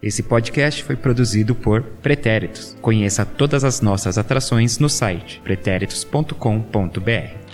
Esse podcast foi produzido por Pretéritos. Conheça todas as nossas atrações no site pretéritos.com.br.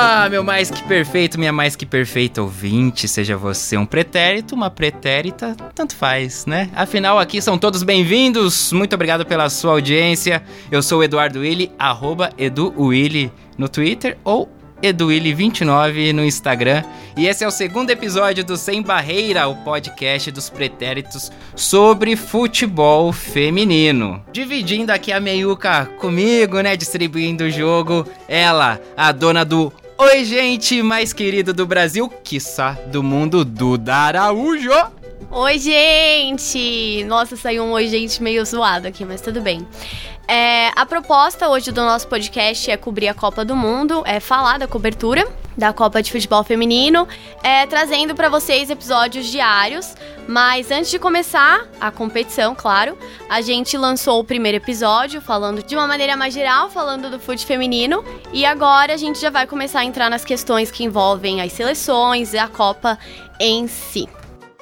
Olá, meu mais que perfeito, minha mais que perfeita ouvinte, seja você um pretérito, uma pretérita, tanto faz, né? Afinal, aqui são todos bem-vindos, muito obrigado pela sua audiência. Eu sou o Eduardo Willi, arroba EduWilli no Twitter ou Eduili29 no Instagram. E esse é o segundo episódio do Sem Barreira, o podcast dos pretéritos sobre futebol feminino. Dividindo aqui a meiuca comigo, né? Distribuindo o jogo. Ela, a dona do Oi, gente mais querido do Brasil, quiçá do mundo, Duda Araújo. Oi, gente! Nossa, saiu um oi, gente meio zoado aqui, mas tudo bem. É, a proposta hoje do nosso podcast é cobrir a Copa do Mundo, é falar da cobertura da Copa de Futebol Feminino, é, trazendo para vocês episódios diários. Mas antes de começar a competição, claro, a gente lançou o primeiro episódio falando de uma maneira mais geral, falando do futebol feminino. E agora a gente já vai começar a entrar nas questões que envolvem as seleções e a Copa em si.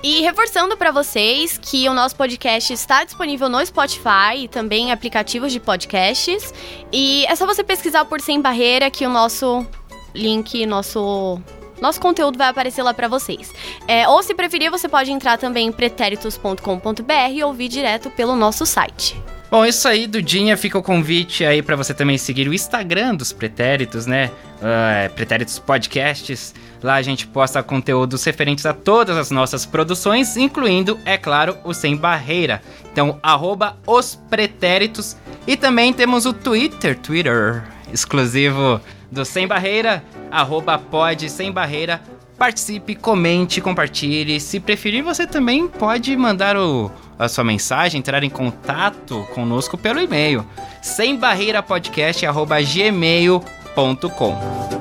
E reforçando para vocês que o nosso podcast está disponível no Spotify e também em aplicativos de podcasts. E é só você pesquisar por Sem Barreira que o nosso link, nosso nosso conteúdo vai aparecer lá para vocês. É, ou se preferir, você pode entrar também em pretéritos.com.br e ouvir direto pelo nosso site. Bom, isso aí, Dudinha, fica o convite aí para você também seguir o Instagram dos Pretéritos, né? Uh, Pretéritos Podcasts. Lá a gente posta conteúdos referentes a todas as nossas produções, incluindo, é claro, o Sem Barreira. Então, arroba os pretéritos. E também temos o Twitter, Twitter, exclusivo do Sem Barreira, arroba Sem Barreira. Participe, comente, compartilhe. Se preferir, você também pode mandar o, a sua mensagem, entrar em contato conosco pelo e-mail sembarreirapodcast.gmail.com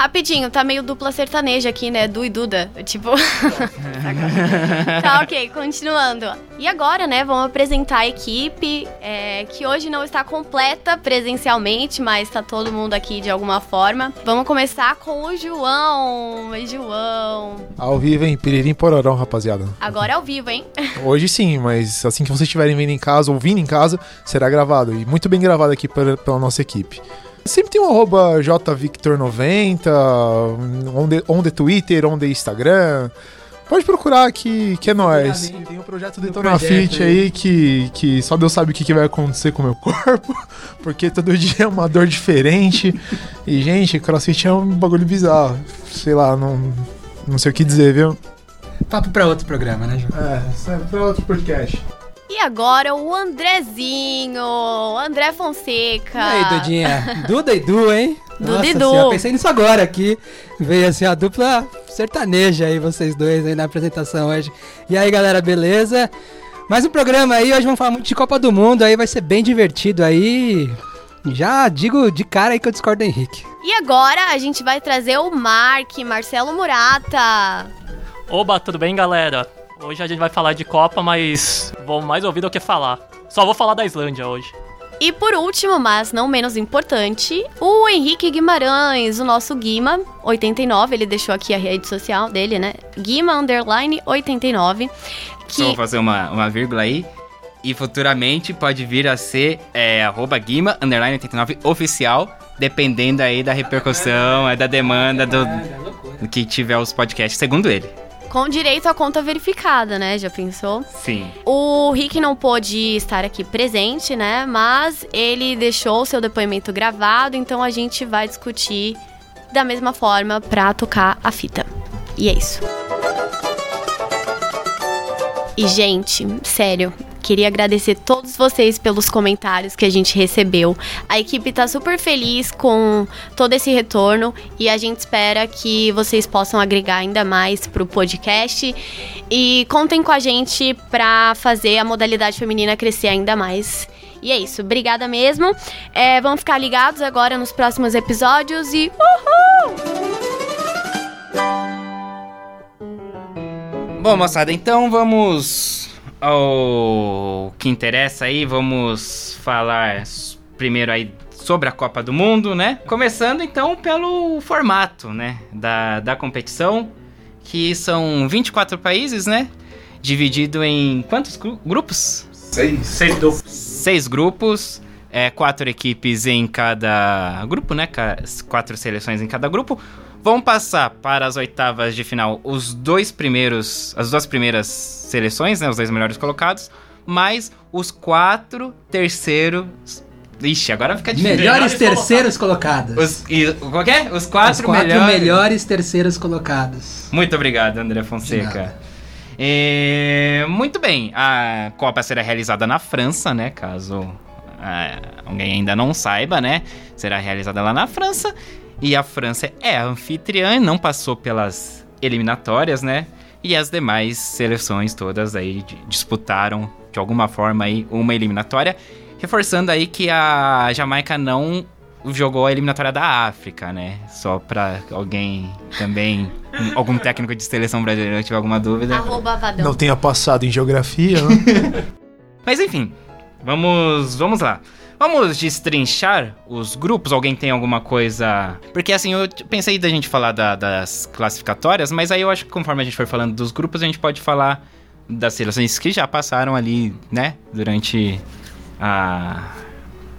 rapidinho, tá meio dupla sertaneja aqui, né? Du e Duda. Tipo. tá, ok, continuando. E agora, né, vamos apresentar a equipe é, que hoje não está completa presencialmente, mas tá todo mundo aqui de alguma forma. Vamos começar com o João. Oi, João. Ao vivo, hein? Piririm Pororão, rapaziada. Agora é ao vivo, hein? Hoje sim, mas assim que vocês estiverem vendo em casa, ouvindo em casa, será gravado. E muito bem gravado aqui pela, pela nossa equipe. Sempre tem um arroba jvictor90, on the, on the Twitter, on the Instagram. Pode procurar que, que é nóis. Tem um projeto Detona Fit aí que, que só Deus sabe o que, que vai acontecer com o meu corpo, porque todo dia é uma dor diferente. e, gente, crossfit é um bagulho bizarro. Sei lá, não, não sei o que dizer, viu? Papo pra outro programa, né, João? É, pra outro podcast. E agora o Andrezinho, André Fonseca. E aí, Dudinha? Duda e Du, hein? Duda e Du. Eu pensei nisso agora aqui. Veio assim a dupla sertaneja aí, vocês dois aí na apresentação hoje. E aí, galera, beleza? Mais um programa aí, hoje vamos falar muito de Copa do Mundo, aí vai ser bem divertido aí. Já digo de cara aí que eu discordo do Henrique. E agora a gente vai trazer o Mark, Marcelo Murata. Oba, tudo bem, galera? Hoje a gente vai falar de Copa, mas vou mais ouvir do que falar. Só vou falar da Islândia hoje. E por último, mas não menos importante, o Henrique Guimarães, o nosso Guima 89, ele deixou aqui a rede social dele, né? Guima underline 89. Que... Só vou fazer uma, uma vírgula aí. E futuramente pode vir a ser é, arroba Guima underline 89 oficial, dependendo aí da repercussão, é da demanda do, do que tiver os podcasts, segundo ele. Com direito à conta verificada, né? Já pensou? Sim. O Rick não pôde estar aqui presente, né? Mas ele deixou o seu depoimento gravado, então a gente vai discutir da mesma forma pra tocar a fita. E é isso. E, gente, sério, Queria agradecer todos vocês pelos comentários que a gente recebeu. A equipe está super feliz com todo esse retorno e a gente espera que vocês possam agregar ainda mais para o podcast. E contem com a gente para fazer a modalidade feminina crescer ainda mais. E é isso, obrigada mesmo. É, vamos ficar ligados agora nos próximos episódios e. Uhul! Bom, moçada, então vamos ao que interessa aí, vamos falar primeiro aí sobre a Copa do Mundo, né? Começando então pelo formato, né, da, da competição, que são 24 países, né? Dividido em quantos gru- grupos? Seis. Seis duplos. Seis grupos, é, quatro equipes em cada grupo, né? Quatro seleções em cada grupo. Vão passar para as oitavas de final os dois primeiros, as duas primeiras seleções, né? Os dois melhores colocados, mais os quatro terceiros. Ixi, agora fica difícil. Melhores Melhores terceiros colocados. Os, e, qual que é? Os quatro, Os quatro melhores. melhores terceiros colocados. Muito obrigado, André De Fonseca. nada. É, muito bem, a Copa será realizada na França, né? Caso ah, alguém ainda não saiba, né? Será realizada lá na França. E a França é a anfitriã, não passou pelas eliminatórias, né? E as demais seleções todas aí di- disputaram de alguma forma aí uma eliminatória, reforçando aí que a Jamaica não jogou a eliminatória da África, né? Só pra alguém também, um- algum técnico de seleção brasileira tiver alguma dúvida. Arroba Vadão. Não tenha passado em geografia, né? Mas enfim, vamos, vamos lá. Vamos destrinchar os grupos? Alguém tem alguma coisa. Porque assim, eu pensei da gente falar da- das classificatórias, mas aí eu acho que conforme a gente for falando dos grupos, a gente pode falar das seleções que já passaram ali, né? Durante a.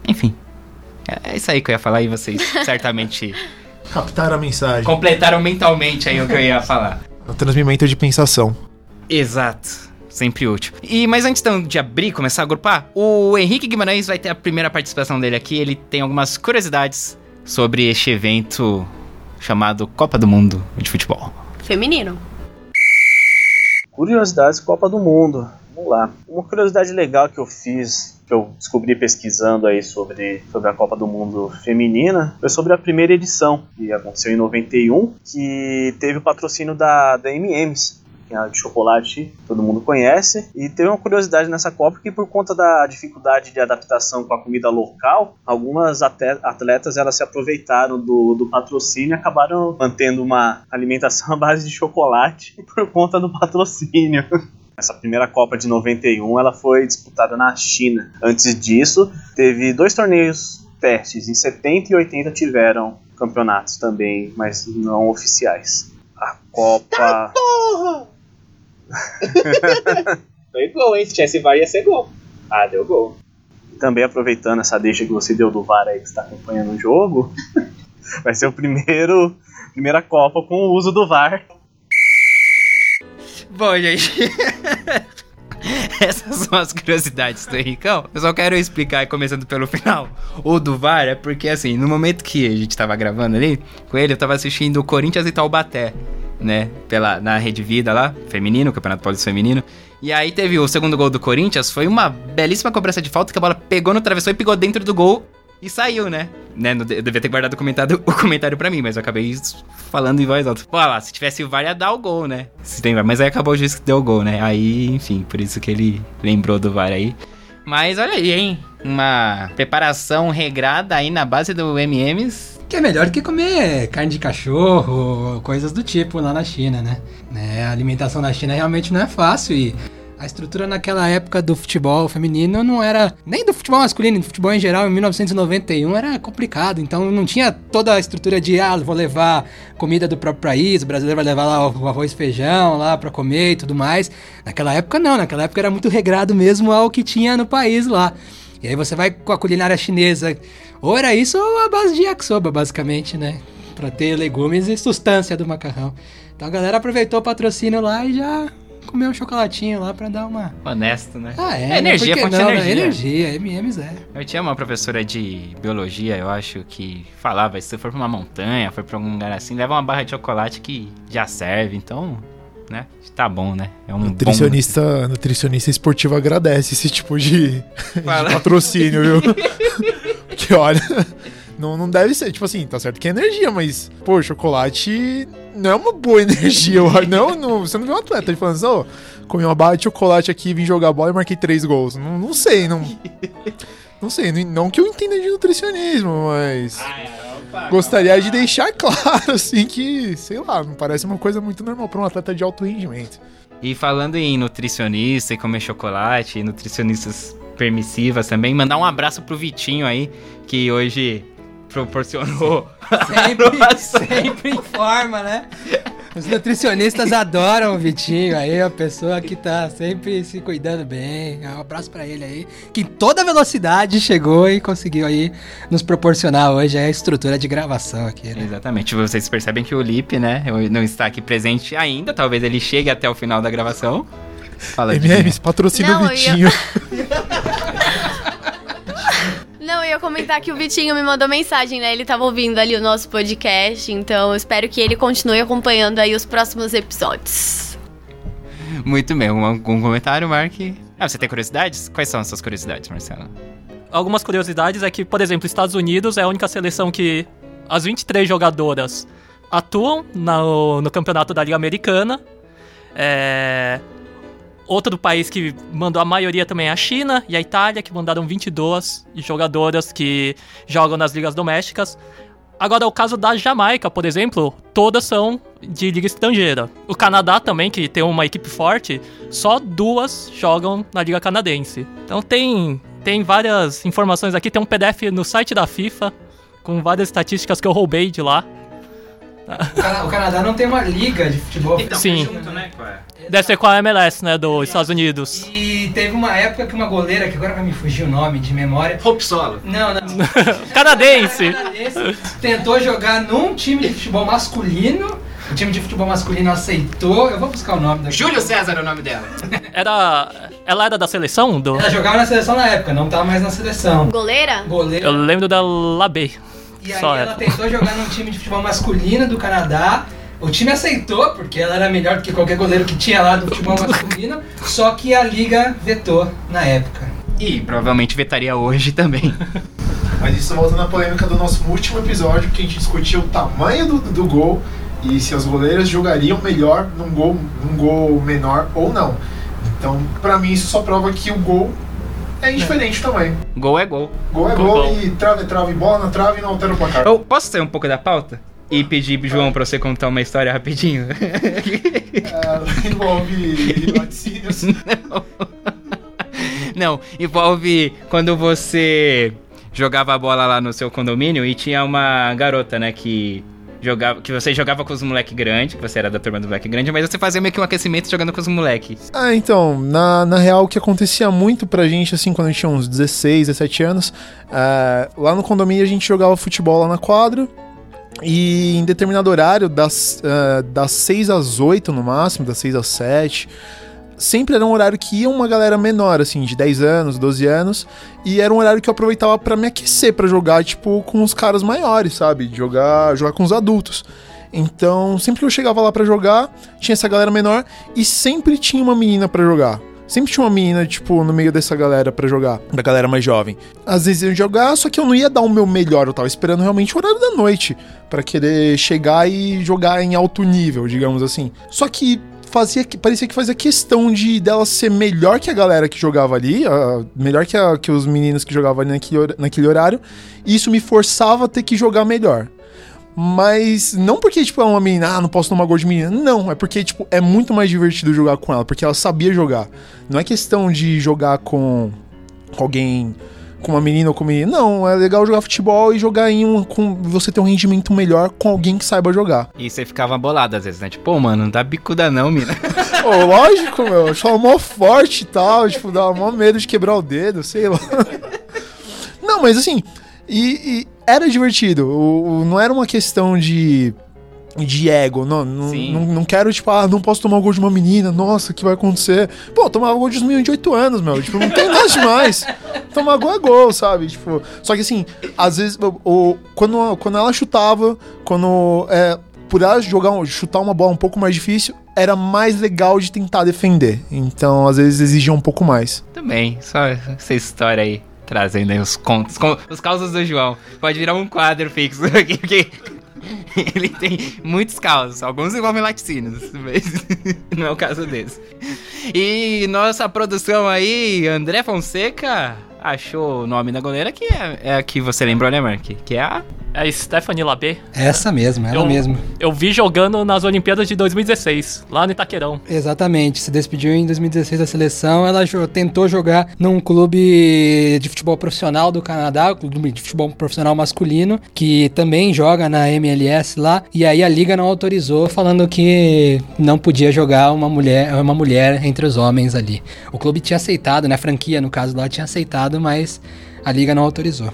Enfim. É é isso aí que eu ia falar e vocês certamente Captar a mensagem. completaram mentalmente aí o que eu ia falar. O transmimento de pensação. Exato. Sempre útil. E mas antes então, de abrir, começar a agrupar, o Henrique Guimarães vai ter a primeira participação dele aqui. Ele tem algumas curiosidades sobre este evento chamado Copa do Mundo de Futebol. Feminino. Curiosidades Copa do Mundo. Vamos lá. Uma curiosidade legal que eu fiz, que eu descobri pesquisando aí sobre, sobre a Copa do Mundo feminina, foi sobre a primeira edição, que aconteceu em 91, que teve o patrocínio da, da M&M's, que é de chocolate todo mundo conhece. E teve uma curiosidade nessa Copa que por conta da dificuldade de adaptação com a comida local, algumas atletas elas se aproveitaram do, do patrocínio e acabaram mantendo uma alimentação à base de chocolate por conta do patrocínio. Essa primeira Copa de 91 ela foi disputada na China. Antes disso, teve dois torneios testes. Em 70 e 80 tiveram campeonatos também, mas não oficiais. A Copa. Foi gol, hein? Se tivesse VAR ia ser gol. Ah, deu gol. Também aproveitando essa deixa que você deu do VAR aí que está acompanhando o jogo, vai ser o primeiro primeira Copa com o uso do VAR. Bom, gente. Essas são as curiosidades do Henricão. Eu só quero explicar, começando pelo final. O do VAR é porque, assim, no momento que a gente tava gravando ali com ele, eu tava assistindo o Corinthians e Taubaté, né? Pela, na Rede Vida lá, feminino, Campeonato Paulista Feminino. E aí teve o segundo gol do Corinthians, foi uma belíssima cobrança de falta que a bola pegou no travessão e pegou dentro do gol e saiu, né? né? Eu devia ter guardado o comentário, o comentário pra mim, mas eu acabei falando em voz alta. Pô, lá, se tivesse o VAR ia dar o gol, né? Se tem mas aí acabou o juiz que deu o gol, né? Aí, enfim, por isso que ele lembrou do VAR aí. Mas olha aí, hein? Uma preparação regrada aí na base do MMs. Que é melhor que comer carne de cachorro, coisas do tipo lá na China, né? Né, A alimentação na China realmente não é fácil e a estrutura naquela época do futebol feminino não era. Nem do futebol masculino, do futebol em geral, em 1991 era complicado. Então não tinha toda a estrutura de, ah, vou levar comida do próprio país, o brasileiro vai levar lá o arroz e feijão lá pra comer e tudo mais. Naquela época não, naquela época era muito regrado mesmo ao que tinha no país lá. E aí você vai com a culinária chinesa. Ou era isso ou a base de yakisoba, basicamente, né? Pra ter legumes e sustância do macarrão. Então a galera aproveitou o patrocínio lá e já comeu um chocolatinho lá pra dar uma. Honesto, né? Ah, é. É energia, né? Por que fonte de não, né? energia. Energia, MMs é. Eu tinha uma professora de biologia, eu acho, que falava, se você for pra uma montanha, for pra algum lugar assim, leva uma barra de chocolate que já serve, então, né? Tá bom, né? É um Nutricionista, nutricionista esportivo agradece esse tipo de, de patrocínio, viu? Porque olha, não, não deve ser, tipo assim, tá certo que é energia, mas, pô, chocolate não é uma boa energia. eu acho. Não, não, você não vê um atleta falando assim, ó, comi uma barra de chocolate aqui, vim jogar bola e marquei três gols. Não, não sei, não. Não sei, não, não que eu entenda de nutricionismo, mas. Gostaria de deixar claro, assim, que, sei lá, não parece uma coisa muito normal pra um atleta de alto rendimento. E falando em nutricionista e comer chocolate, e nutricionistas permissivas também. Mandar um abraço pro Vitinho aí, que hoje proporcionou. Sempre, sempre informa, né? Os nutricionistas adoram o Vitinho aí, a pessoa que tá sempre se cuidando bem. Um abraço pra ele aí, que em toda velocidade chegou e conseguiu aí nos proporcionar hoje a estrutura de gravação aqui, né? Exatamente. Vocês percebem que o Lipe, né, não está aqui presente ainda. Talvez ele chegue até o final da gravação. Fala MMs, patrocina Não, o eu Vitinho. Não, eu ia comentar que o Vitinho me mandou mensagem, né? Ele tava ouvindo ali o nosso podcast, então eu espero que ele continue acompanhando aí os próximos episódios. Muito bem. Um- Algum comentário, Mark? Ah, você tem curiosidades? Quais são as suas curiosidades, Marcelo? Algumas curiosidades é que, por exemplo, Estados Unidos é a única seleção que as 23 jogadoras atuam no, no campeonato da Liga Americana. É... Outro país que mandou a maioria também é a China e a Itália, que mandaram 22 jogadoras que jogam nas ligas domésticas. Agora, o caso da Jamaica, por exemplo, todas são de liga estrangeira. O Canadá também, que tem uma equipe forte, só duas jogam na liga canadense. Então tem, tem várias informações aqui, tem um PDF no site da FIFA com várias estatísticas que eu roubei de lá. O Cana- O Canadá não tem uma liga de futebol. Sim. né? Deve ser com a MLS, né, dos Estados Unidos. E teve uma época que uma goleira, que agora vai me fugir o nome de memória. Hope Solo. Não, não. Canadense! Canadense tentou jogar num time de futebol masculino. O time de futebol masculino aceitou. Eu vou buscar o nome daqui. Júlio César é o nome dela. Era. Ela era da seleção? Do... Ela jogava na seleção na época, não tá mais na seleção. Goleira? Goleira. Eu lembro da Labê. E aí Só ela ela. tentou jogar num time de futebol masculino do Canadá. O time aceitou, porque ela era melhor do que qualquer goleiro que tinha lá do futebol masculino. só que a liga vetou na época. E provavelmente vetaria hoje também. Mas isso volta na polêmica do nosso último episódio, que a gente discutiu o tamanho do, do gol e se as goleiras jogariam melhor num gol, num gol menor ou não. Então, pra mim, isso só prova que o gol é indiferente também. Gol é gol. Gol é Gol, gol, gol. e trava é trave, bola na trave e não altera o placar. Eu posso sair um pouco da pauta? E pedir, João, pra você contar uma história rapidinho? É, envolve laticínios. Não, envolve quando você jogava a bola lá no seu condomínio e tinha uma garota, né, que jogava, que você jogava com os moleque grande, que você era da turma do moleque grande, mas você fazia meio que um aquecimento jogando com os moleques. Ah, então, na, na real, o que acontecia muito pra gente, assim, quando a gente tinha uns 16, 17 anos, é, lá no condomínio a gente jogava futebol lá na quadra, e em determinado horário, das, é, das 6 às 8 no máximo, das 6 às 7, sempre era um horário que ia uma galera menor, assim, de 10 anos, 12 anos, e era um horário que eu aproveitava pra me aquecer, pra jogar, tipo, com os caras maiores, sabe? Jogar, jogar com os adultos. Então, sempre que eu chegava lá pra jogar, tinha essa galera menor e sempre tinha uma menina pra jogar. Sempre tinha uma menina, tipo, no meio dessa galera pra jogar, da galera mais jovem. Às vezes eu ia jogar, só que eu não ia dar o meu melhor, eu tava esperando realmente o horário da noite pra querer chegar e jogar em alto nível, digamos assim. Só que fazia parecia que fazia questão de dela ser melhor que a galera que jogava ali, melhor que, a- que os meninos que jogavam ali naquele, naquele horário, e isso me forçava a ter que jogar melhor. Mas não porque, tipo, é uma menina, ah, não posso tomar gol de menina. Não, é porque, tipo, é muito mais divertido jogar com ela, porque ela sabia jogar. Não é questão de jogar com alguém, com uma menina ou com um menino. Não, é legal jogar futebol e jogar em um. com você ter um rendimento melhor com alguém que saiba jogar. E você ficava bolado às vezes, né? Tipo, pô, mano, não dá bicuda não, mina. Ô, lógico, meu, eu achava mó forte e tal, tipo, dava mó medo de quebrar o dedo, sei lá. Não, mas assim, e, e era divertido. O, o- não era uma questão de. De ego, não, não, não, não quero, tipo, ah, não posso tomar o gol de uma menina, nossa, o que vai acontecer? Pô, eu tomava gol de uns meninos de 8 anos, meu, tipo, não tem nada demais. Tomar gol é gol, sabe? Tipo, só que assim, às vezes, o, quando, quando ela chutava, quando. É, por ela jogar, um- chutar uma bola um pouco mais difícil, era mais legal de tentar defender. Então, às vezes, exigia um pouco mais. Também, só essa história aí. Trazendo aí os contos, os causos do João. Pode virar um quadro fixo aqui, porque ele tem muitos causos. Alguns envolvem laticínios, mas não é o caso desse. E nossa produção aí, André Fonseca, achou o nome da goleira, que é, é a que você lembrou, né, Mark? Que é a É a Stephanie Labé. Essa mesmo, ela Eu- mesmo. Eu vi jogando nas Olimpíadas de 2016, lá no Itaquerão. Exatamente, se despediu em 2016 da seleção. Ela tentou jogar num clube de futebol profissional do Canadá, clube de futebol profissional masculino, que também joga na MLS lá. E aí a liga não autorizou, falando que não podia jogar uma mulher, uma mulher entre os homens ali. O clube tinha aceitado, né? A franquia, no caso lá, tinha aceitado, mas a liga não autorizou.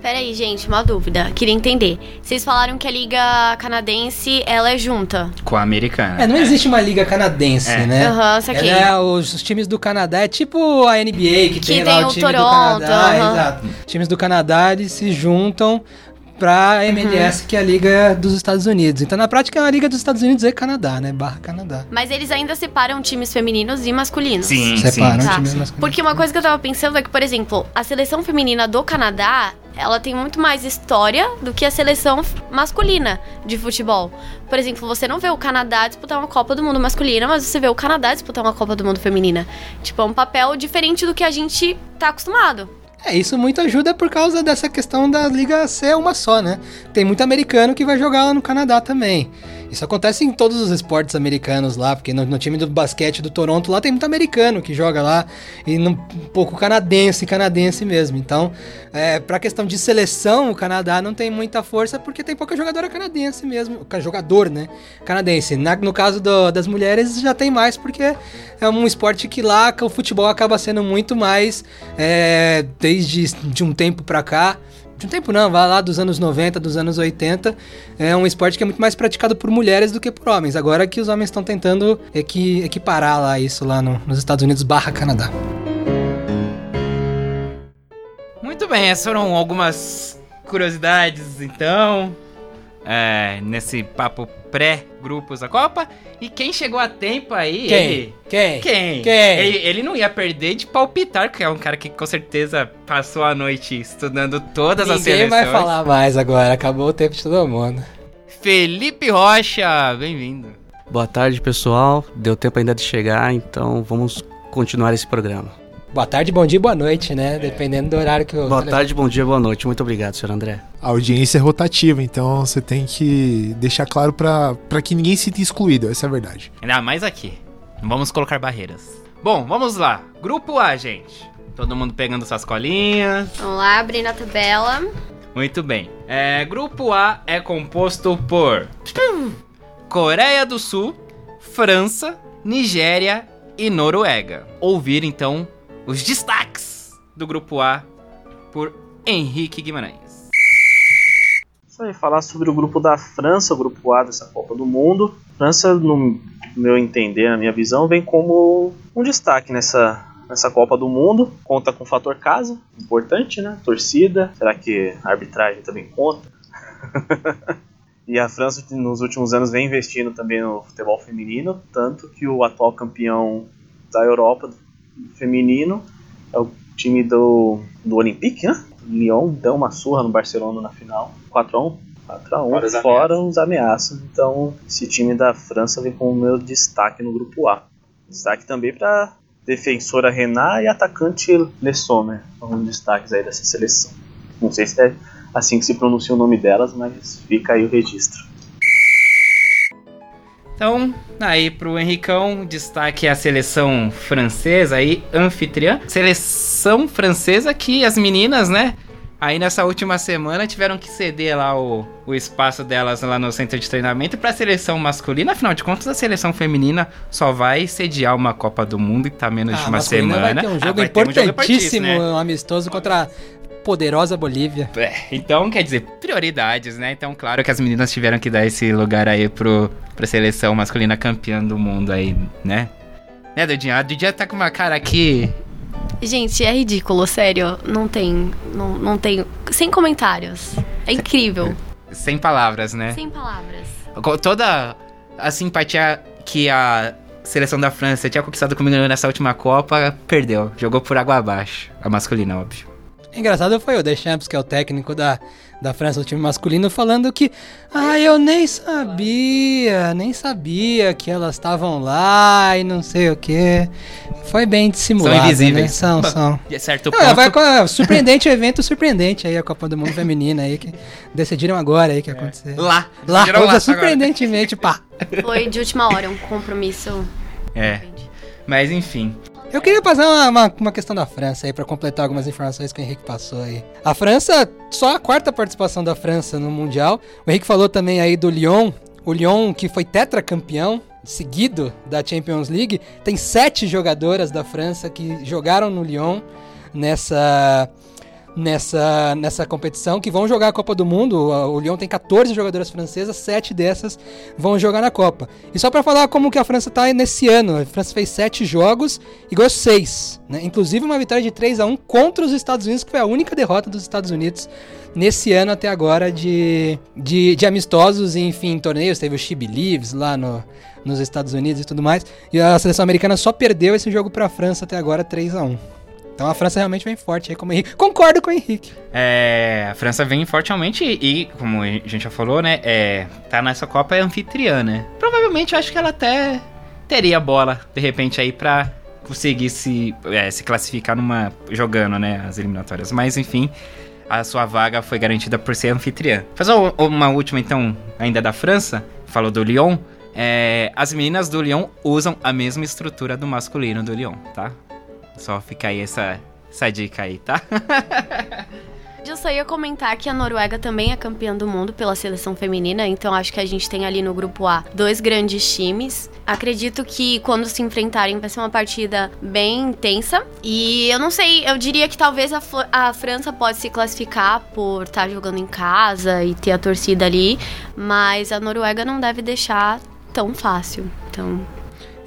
Peraí, gente, uma dúvida. Queria entender. Vocês falaram que a Liga Canadense, ela é junta. Com a americana. É, não existe uma liga canadense, É. né? Aham, saquei. Ela é, os, os times do Canadá é tipo a NBA, que, tem, lá tem o o time Toronto, do Canadá. aham. Exato. Times do Canadá, eles se juntam pra MLS, que é a Liga dos Estados Unidos. Então, na prática, é uma Liga dos Estados Unidos e Canadá, né? Barra Canadá. Mas eles ainda separam times femininos e masculinos. Sim, Separam sim. Tá. times masculinos. Porque uma coisa que eu tava pensando é que, por exemplo, a seleção feminina do Canadá, ela tem muito mais história do que a seleção masculina de futebol. Por exemplo, você não vê o Canadá disputar uma Copa do Mundo masculina, mas você vê o Canadá disputar uma Copa do Mundo feminina. Tipo, é um papel diferente do que a gente tá acostumado. É, isso muito ajuda por causa dessa questão da liga ser uma só, né? Tem muito americano que vai jogar lá no Canadá também. Isso acontece em todos os esportes americanos lá, porque no, no time do basquete do Toronto lá tem muito americano que joga lá, e no, um pouco canadense, canadense mesmo. Então, é, pra questão de seleção, o Canadá não tem muita força porque tem pouca jogadora canadense mesmo. Jogador, né? Canadense. Na- no caso do- das mulheres já tem mais porque é um esporte que lá o futebol acaba sendo muito mais é, desde de um tempo pra cá. De um tempo não, vai lá dos anos 90, dos anos 80. É um esporte que é muito mais praticado por mulheres do que por homens. Agora que os homens estão tentando equi- equiparar lá isso lá no- nos Estados Unidos barra Canadá. Muito bem, essas foram algumas curiosidades, então, é, nesse papo pré-grupos da Copa. E quem chegou a tempo aí, ele... Quem? Quem? Quem? Ele, ele não ia perder de palpitar, que é um cara que com certeza passou a noite estudando todas as Ninguém seleções. vai falar mais agora, acabou o tempo de todo mundo. Felipe Rocha, bem-vindo. Boa tarde, pessoal. Deu tempo ainda de chegar, então vamos continuar esse programa. Boa tarde, bom dia, boa noite, né? Dependendo do horário que eu. Boa tarde, bom dia, boa noite. Muito obrigado, senhor André. A audiência é rotativa, então você tem que deixar claro pra, pra que ninguém se sinta excluído, essa é a verdade. Ainda mais aqui. Não vamos colocar barreiras. Bom, vamos lá. Grupo A, gente. Todo mundo pegando suas colinhas. Vamos lá, abrir na tabela. Muito bem. É, grupo A é composto por Coreia do Sul, França, Nigéria e Noruega. Ouvir então os destaques do grupo A por Henrique Guimarães. Isso aí, falar sobre o grupo da França, o grupo A dessa Copa do Mundo. França, no meu entender, na minha visão, vem como um destaque nessa, nessa Copa do Mundo. Conta com o fator casa, importante, né? Torcida. Será que a arbitragem também conta? e a França, nos últimos anos, vem investindo também no futebol feminino. Tanto que o atual campeão da Europa feminino é o time do, do Olympique, né? Lyon deu uma surra no Barcelona na final. 4x1. 4x1, Fora os ameaças. Então, esse time da França vem com o meu destaque no grupo A. Destaque também para defensora Renat e atacante Le Sommer. São destaques aí dessa seleção. Não sei se é assim que se pronuncia o nome delas, mas fica aí o registro. Então, aí pro Henricão, destaque a seleção francesa aí, anfitriã. Seleção francesa que as meninas, né? Aí nessa última semana tiveram que ceder lá o, o espaço delas lá no centro de treinamento pra seleção masculina. Afinal de contas, a seleção feminina só vai sediar uma Copa do Mundo e tá menos de uma semana. Vai ter um Ah, jogo vai ter um jogo importantíssimo, importantíssimo, né? um amistoso contra a poderosa Bolívia. É, então, quer dizer, prioridades, né? Então, claro que as meninas tiveram que dar esse lugar aí pro, pra seleção masculina campeã do mundo aí, né? Né, Dudinha? A Dudinha tá com uma cara aqui... Gente, é ridículo, sério. Não tem. Não, não tem. Sem comentários. É incrível. Sem palavras, né? Sem palavras. Com Toda a simpatia que a seleção da França tinha conquistado comigo nessa última Copa, perdeu. Jogou por água abaixo. A masculina, óbvio. Engraçado foi o Deschamps, que é o técnico da, da França, do time masculino, falando que ah, eu nem sabia, nem sabia que elas estavam lá e não sei o que. Foi bem dissimulado, São invisíveis. né? São, são. De certo Não, ponto. vai com a- surpreendente evento surpreendente aí, a Copa do Mundo Feminina aí, que decidiram agora aí que ia acontecer. Lá. Lá, Decidiram coisa agora. surpreendentemente, pá. Foi de última hora, um compromisso. É. Mas enfim. Eu queria fazer uma, uma, uma questão da França aí, pra completar algumas informações que o Henrique passou aí. A França, só a quarta participação da França no Mundial. O Henrique falou também aí do Lyon. O Lyon, que foi tetracampeão seguido da Champions League, tem sete jogadoras da França que jogaram no Lyon nessa. Nessa, nessa competição, que vão jogar a Copa do Mundo. O Lyon tem 14 jogadoras francesas, sete dessas vão jogar na Copa. E só pra falar como que a França tá nesse ano, a França fez sete jogos e ganhou seis, né? Inclusive uma vitória de 3 a 1 contra os Estados Unidos, que foi a única derrota dos Estados Unidos nesse ano até agora de, de, de amistosos e, enfim, torneios. Teve o She Believes lá no, nos Estados Unidos e tudo mais. E a seleção americana só perdeu esse jogo pra França até agora 3 a 1 Então a França realmente vem forte aí, como Henrique. Concordo com o Henrique. É, a França vem fortemente e, como a gente já falou, né? É, tá nessa Copa é anfitriã, né? Provavelmente eu acho que ela até teria bola, de repente, aí pra conseguir se, é, se classificar numa. jogando, né? As eliminatórias. Mas enfim. A sua vaga foi garantida por ser anfitriã. Fazer uma última, então, ainda da França. Falou do Lyon. É, as meninas do Lyon usam a mesma estrutura do masculino do Lyon, tá? Só fica aí essa, essa dica aí, tá? Eu só ia comentar que a Noruega também é campeã do mundo pela seleção feminina, então acho que a gente tem ali no grupo A dois grandes times. Acredito que quando se enfrentarem vai ser uma partida bem intensa. E eu não sei, eu diria que talvez a, a França pode se classificar por estar jogando em casa e ter a torcida ali, mas a Noruega não deve deixar tão fácil. Então,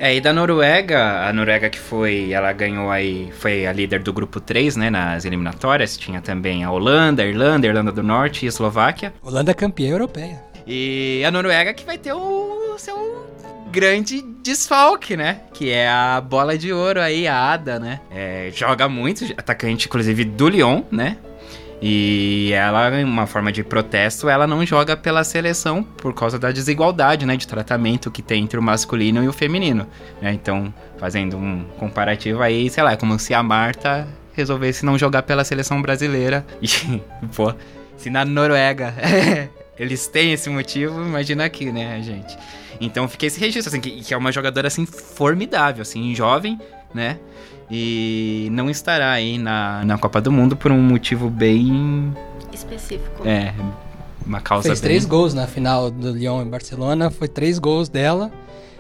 É, e da Noruega, a Noruega que foi, ela ganhou aí, foi a líder do grupo 3, né, nas eliminatórias, tinha também a Holanda, a Irlanda, a Irlanda do Norte e a Eslováquia. Holanda é campeã europeia. E a Noruega que vai ter o seu grande desfalque, né, que é a bola de ouro aí, a Ada, né, é, joga muito, atacante inclusive do Lyon, né, e ela, uma forma de protesto, ela não joga pela seleção por causa da desigualdade, né, de tratamento que tem entre o masculino e o feminino, né? Então, fazendo um comparativo aí, sei lá, é como se a Marta resolvesse não jogar pela seleção brasileira. E, pô, se na Noruega eles têm esse motivo, imagina aqui, né, gente? Então, fiquei esse registro, assim, que, que é uma jogadora, assim, formidável, assim, jovem, né? E não estará aí na, na Copa do Mundo por um motivo bem. específico. É, uma causa Fez bem. três gols na final do Lyon em Barcelona, foi três gols dela.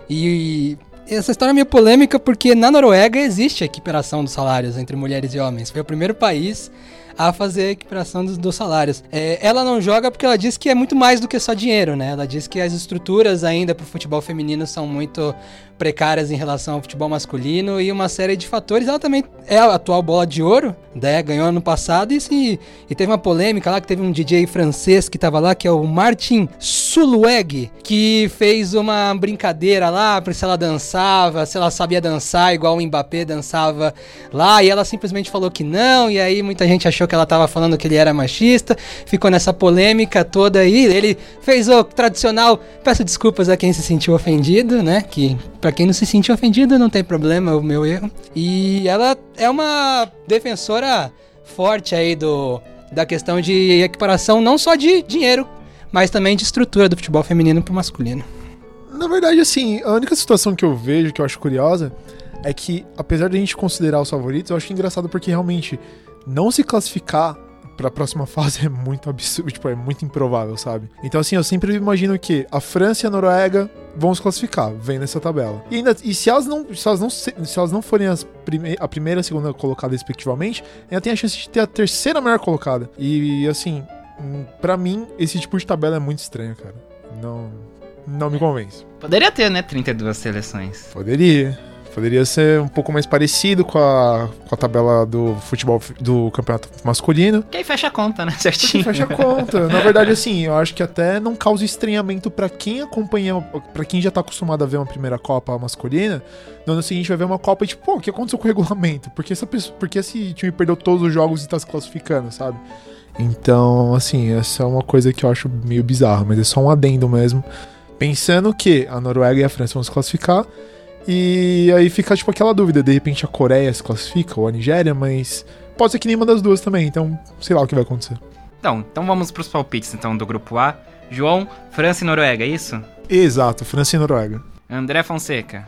E essa história é meio polêmica porque na Noruega existe a equiparação dos salários entre mulheres e homens. Foi o primeiro país a fazer a equiparação dos, dos salários. É, ela não joga porque ela diz que é muito mais do que só dinheiro, né? Ela diz que as estruturas ainda para o futebol feminino são muito precárias em relação ao futebol masculino e uma série de fatores. Ela também é a atual bola de ouro, né? Ganhou ano passado e, se, e teve uma polêmica lá que teve um DJ francês que tava lá, que é o Martin Sulueg, que fez uma brincadeira lá pra se ela dançava, se ela sabia dançar igual o Mbappé dançava lá, e ela simplesmente falou que não, e aí muita gente achou que ela tava falando que ele era machista, ficou nessa polêmica toda aí. Ele fez o tradicional, peço desculpas a quem se sentiu ofendido, né? Que Pra quem não se sentiu ofendido, não tem problema, o meu erro. E ela é uma defensora forte aí do, da questão de equiparação, não só de dinheiro, mas também de estrutura do futebol feminino pro masculino. Na verdade, assim, a única situação que eu vejo, que eu acho curiosa, é que, apesar de a gente considerar os favoritos, eu acho engraçado porque realmente não se classificar pra próxima fase é muito absurdo, tipo, é muito improvável, sabe? Então, assim, eu sempre imagino que a França e a Noruega vão se classificar, vem nessa tabela. E, ainda, e se elas não, se elas não, se, elas não forem as prime, a primeira e a segunda colocada, respectivamente, ainda tem a chance de ter a terceira melhor colocada. E, assim, hum, pra mim, esse tipo de tabela é muito estranho, cara. Não, não me convence. Poderia ter, né? 32 seleções. Poderia. Poderia ser um pouco mais parecido com a, com a tabela do futebol do campeonato masculino. Que aí fecha a conta, né? Certinho. fecha a conta. Na verdade, assim, eu acho que até não causa estranhamento pra quem acompanha, pra quem já tá acostumado a ver uma primeira Copa masculina. No ano seguinte vai ver uma Copa e tipo, pô, o que aconteceu com o regulamento? Por que, essa pessoa, por que esse time perdeu todos os jogos e tá se classificando, sabe? Então, assim, essa é uma coisa que eu acho meio bizarra, mas é só um adendo mesmo. Pensando que a Noruega e a França vão se classificar. E aí fica, tipo, aquela dúvida. De repente a Coreia se classifica ou a Nigéria, mas pode ser que nenhuma das duas também. Então, sei lá o que vai acontecer. Então, então vamos pros palpites então do grupo A. João, França e Noruega, é isso? Exato, França e Noruega. André Fonseca.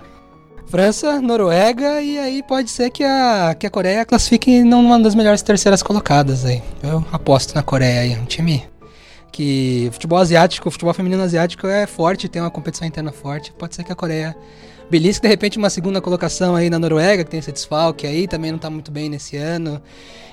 França, Noruega e aí pode ser que a, que a Coreia classifique numa das melhores terceiras colocadas aí. Eu aposto na Coreia aí, um time que futebol asiático, futebol feminino asiático é forte, tem uma competição interna forte. Pode ser que a Coreia belisque de repente uma segunda colocação aí na Noruega, que tem esse desfalque aí, também não tá muito bem nesse ano.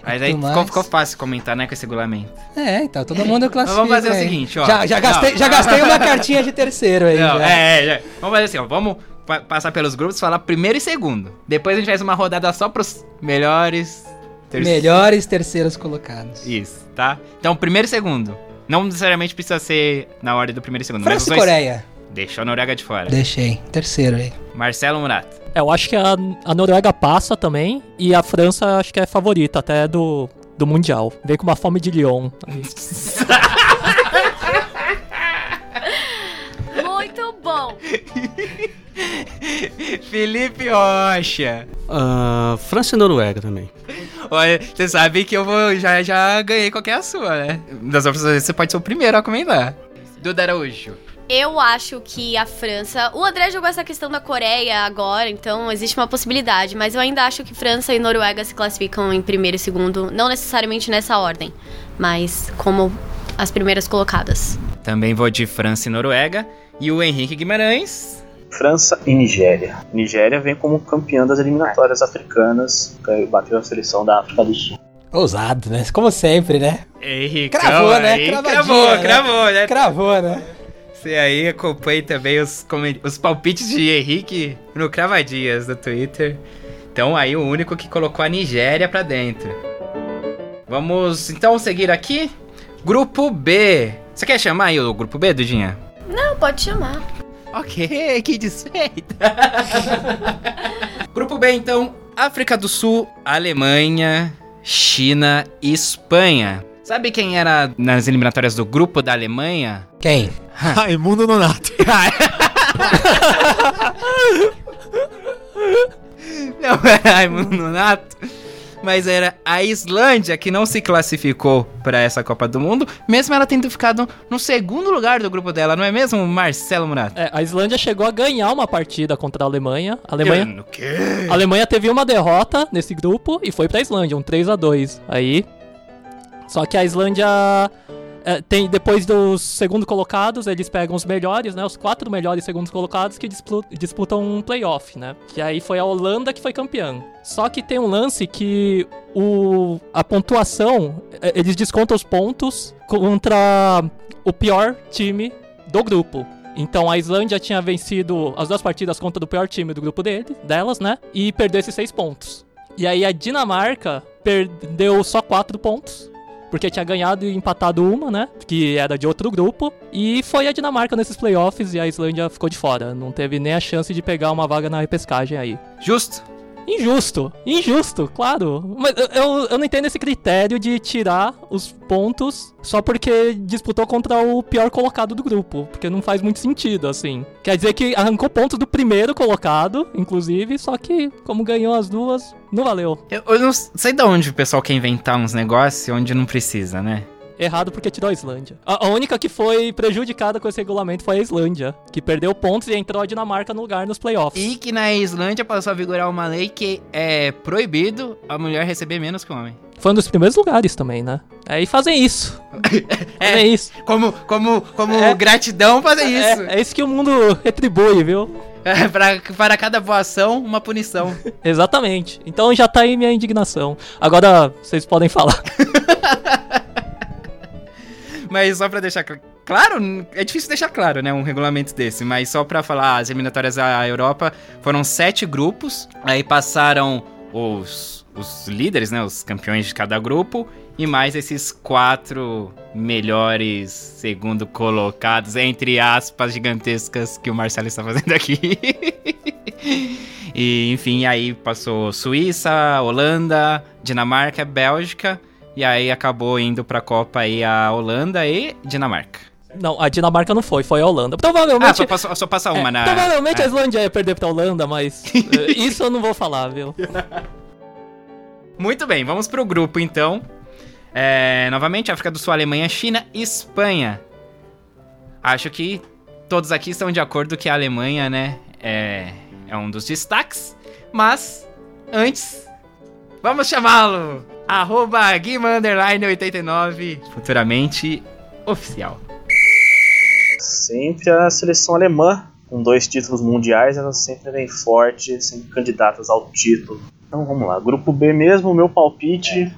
Mas aí ficou, ficou fácil comentar, né, com esse regulamento. É, então, todo mundo classifica. vamos fazer o seguinte, ó. Já, já, gastei, Não. já gastei uma cartinha de terceiro aí. Não, já. é, é, já. Vamos fazer assim, ó. Vamos pa- passar pelos grupos, falar primeiro e segundo. Depois a gente faz uma rodada só pros melhores. terce- Melhores terceiros colocados. Isso, tá? Então, primeiro e segundo. Não necessariamente precisa ser na ordem do primeiro e segundo. França e Coreia. Deixou a Noruega de fora. Deixei. Terceiro aí. Marcelo Murato. É, eu acho que a, a Noruega passa também e a França acho que é favorita até do, do Mundial. Vem com uma fome de Lyon. Muito bom. Felipe Rocha. Ah, França e Noruega também. Olha, você sabe que eu vou, já, já ganhei qualquer a sua, né? Das opções, você pode ser o primeiro a comentar. Duda Araújo. Eu acho que a França. O André jogou essa questão da Coreia agora, então existe uma possibilidade. Mas eu ainda acho que França e Noruega se classificam em primeiro e segundo. Não necessariamente nessa ordem, mas como as primeiras colocadas. Também vou de França e Noruega. E o Henrique Guimarães. França e Nigéria. Nigéria vem como campeã das eliminatórias africanas, bateu a seleção da África do Sul. Ousado, né? Como sempre, né? Henrique. Cravou, né? aí, Cravadinha, Cravou, né? cravou, né? Cravou, né? Você aí acompanha também os, os palpites de Henrique no Cravadias do Twitter. Então aí o único que colocou a Nigéria pra dentro. Vamos então seguir aqui. Grupo B. Você quer chamar aí o grupo B, Dudinha? Não, pode chamar. Ok, que desfeita. grupo B então, África do Sul, Alemanha, China e Espanha. Sabe quem era nas eliminatórias do grupo da Alemanha? Quem? Raimundo Nonato. Não era Raimundo Nonato, mas era a Islândia que não se classificou para essa Copa do Mundo, mesmo ela tendo ficado no segundo lugar do grupo dela, não é mesmo, Marcelo Murato? É, a Islândia chegou a ganhar uma partida contra a Alemanha. A Alemanha, No quê? a Alemanha teve uma derrota nesse grupo e foi pra Islândia, um 3 a 2 Aí. Só que a Islândia. é, tem, depois dos segundos colocados, eles pegam os melhores, né? Os quatro melhores segundos colocados que dispu- disputam um playoff, né? Que aí foi a Holanda que foi campeã. Só que tem um lance que o, a pontuação, é, eles descontam os pontos contra o pior time do grupo. Então a Islândia tinha vencido as duas partidas contra o pior time do grupo dele, delas, né? E perdeu esses seis pontos. E aí a Dinamarca perdeu só quatro pontos. Porque tinha ganhado e empatado uma, né? Que era de outro grupo. E foi a Dinamarca nesses playoffs e a Islândia ficou de fora. Não teve nem a chance de pegar uma vaga na repescagem aí. Justo. Injusto, injusto, claro. Mas eu- eu, não entendo esse critério de tirar os pontos só porque disputou contra o pior colocado do grupo. Porque não faz muito sentido, assim. Quer dizer que arrancou pontos do primeiro colocado, inclusive, só que como ganhou as duas, não valeu. Eu, eu não sei de onde o pessoal quer inventar uns negócios onde não precisa, né? Errado porque tirou a Islândia. A, a única que foi prejudicada com esse regulamento foi a Islândia, que perdeu pontos e entrou a Dinamarca no lugar nos playoffs. E que na Islândia passou a vigorar uma lei que é proibido a mulher receber menos que o homem. Foi um dos primeiros lugares também, né? Aí fazem isso. É. É, isso. Como, como, como É. gratidão fazer isso. É, é isso que o mundo retribui, viu? É, pra, para cada boa ação, uma punição. Exatamente. Então já tá aí minha indignação. Agora vocês podem falar. Mas só pra deixar cl- claro, é difícil deixar claro, né, um regulamento desse, mas só pra falar, as eliminatórias à Europa foram sete grupos, aí passaram os, os líderes, né, os campeões de cada grupo, e mais esses quatro melhores segundo colocados, entre aspas gigantescas que o Marcelo está fazendo aqui. e enfim, aí passou Suíça, Holanda, Dinamarca, Bélgica, e aí acabou indo pra Copa aí a Holanda e Dinamarca. Não, a Dinamarca não foi, foi a Holanda. Ah, Provavelmente. só, passou, só passa uma é, na. provavelmente é. a Islândia ia perder pra Holanda, mas. eh, isso eu não vou falar, viu? Muito bem, vamos pro grupo então. É, novamente, África do Sul, Alemanha, China e Espanha. Acho que todos aqui estão de acordo que a Alemanha, né, é, é um dos destaques. Mas, antes, vamos chamá-lo! Arroba Guima Underline 89, futuramente oficial. Sempre a seleção alemã, com dois títulos mundiais, ela sempre vem forte, sempre candidatas ao título. Então vamos lá, grupo B mesmo, meu palpite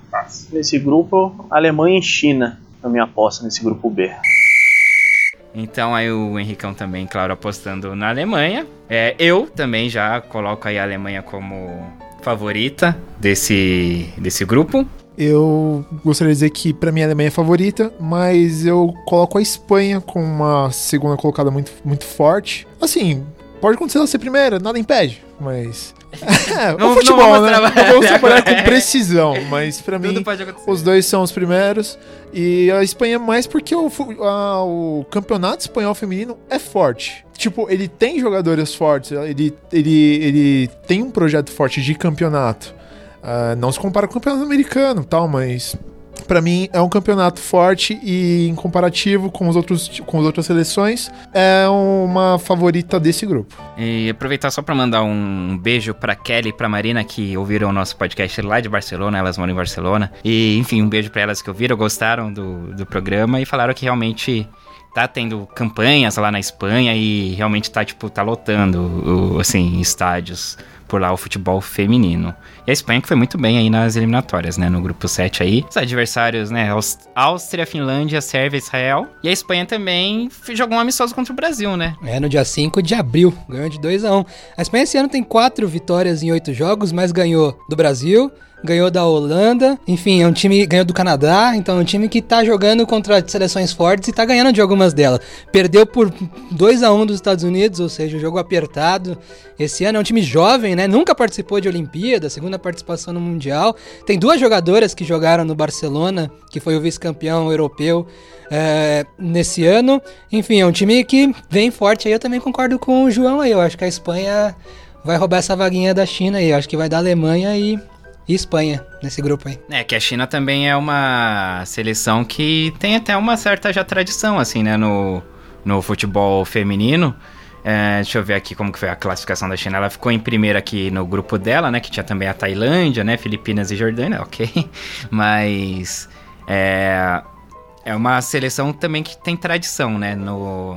nesse grupo, Alemanha e China. A minha aposta nesse grupo B. Então aí o Henricão também, claro, apostando na Alemanha. É, eu também já coloco aí a Alemanha como favorita desse, desse grupo. Eu gostaria de dizer que pra mim a Alemanha é favorita, mas eu coloco a Espanha com uma segunda colocada muito, muito forte. Assim, pode acontecer ela ser primeira, nada impede, mas. É, Não- o futebol, não né? trabalhar Não vamos trabalhar com precisão, mas pra mim. Os dois são os primeiros. E a Espanha mais porque o, a- o campeonato espanhol feminino é forte. Tipo, ele tem jogadores fortes, ele, ele, ele tem um projeto forte de campeonato. Ah, não se compara com o campeonato americano tal, mas pra mim é um campeonato forte e em comparativo com, os outros, com as outras seleções, é uma favorita desse grupo. E aproveitar só pra mandar um beijo pra Kelly e pra Marina que ouviram o nosso podcast lá de Barcelona, elas moram em Barcelona. E enfim, um beijo pra elas que ouviram, gostaram do, do programa e falaram que realmente tá tendo campanhas lá na Espanha e realmente tá, tipo, tá lotando, assim, estádios por lá o futebol feminino. E a Espanha que foi muito bem aí nas eliminatórias, né, no grupo 7 aí. Os adversários, né, Áustria, Finlândia, Sérvia, Israel. E a Espanha também jogou um amistoso contra o Brasil, né? É, no dia 5 de abril, ganhou de 2 a 1 A Espanha esse ano tem quatro vitórias em oito jogos, mas ganhou do Brasil, ganhou da Holanda, enfim, é um time ganhou do Canadá, então é um time que tá jogando contra seleções fortes e tá ganhando de algumas delas. Perdeu por 2 a 1 dos Estados Unidos, ou seja, jogo apertado. Esse ano é um time jovem, né? Nunca participou de Olimpíada, segunda participação no Mundial. Tem duas jogadoras que jogaram no Barcelona, que foi o vice-campeão europeu é, nesse ano. Enfim, é um time que vem forte aí. Eu também concordo com o João aí. Eu acho que a Espanha vai roubar essa vaguinha da China aí. Eu acho que vai dar Alemanha e, e Espanha nesse grupo aí. É, que a China também é uma seleção que tem até uma certa já tradição, assim, né, no, no futebol feminino. É, deixa eu ver aqui como que foi a classificação da China. Ela ficou em primeiro aqui no grupo dela, né, que tinha também a Tailândia, né, Filipinas e Jordânia, ok. Mas é, é uma seleção também que tem tradição, né, no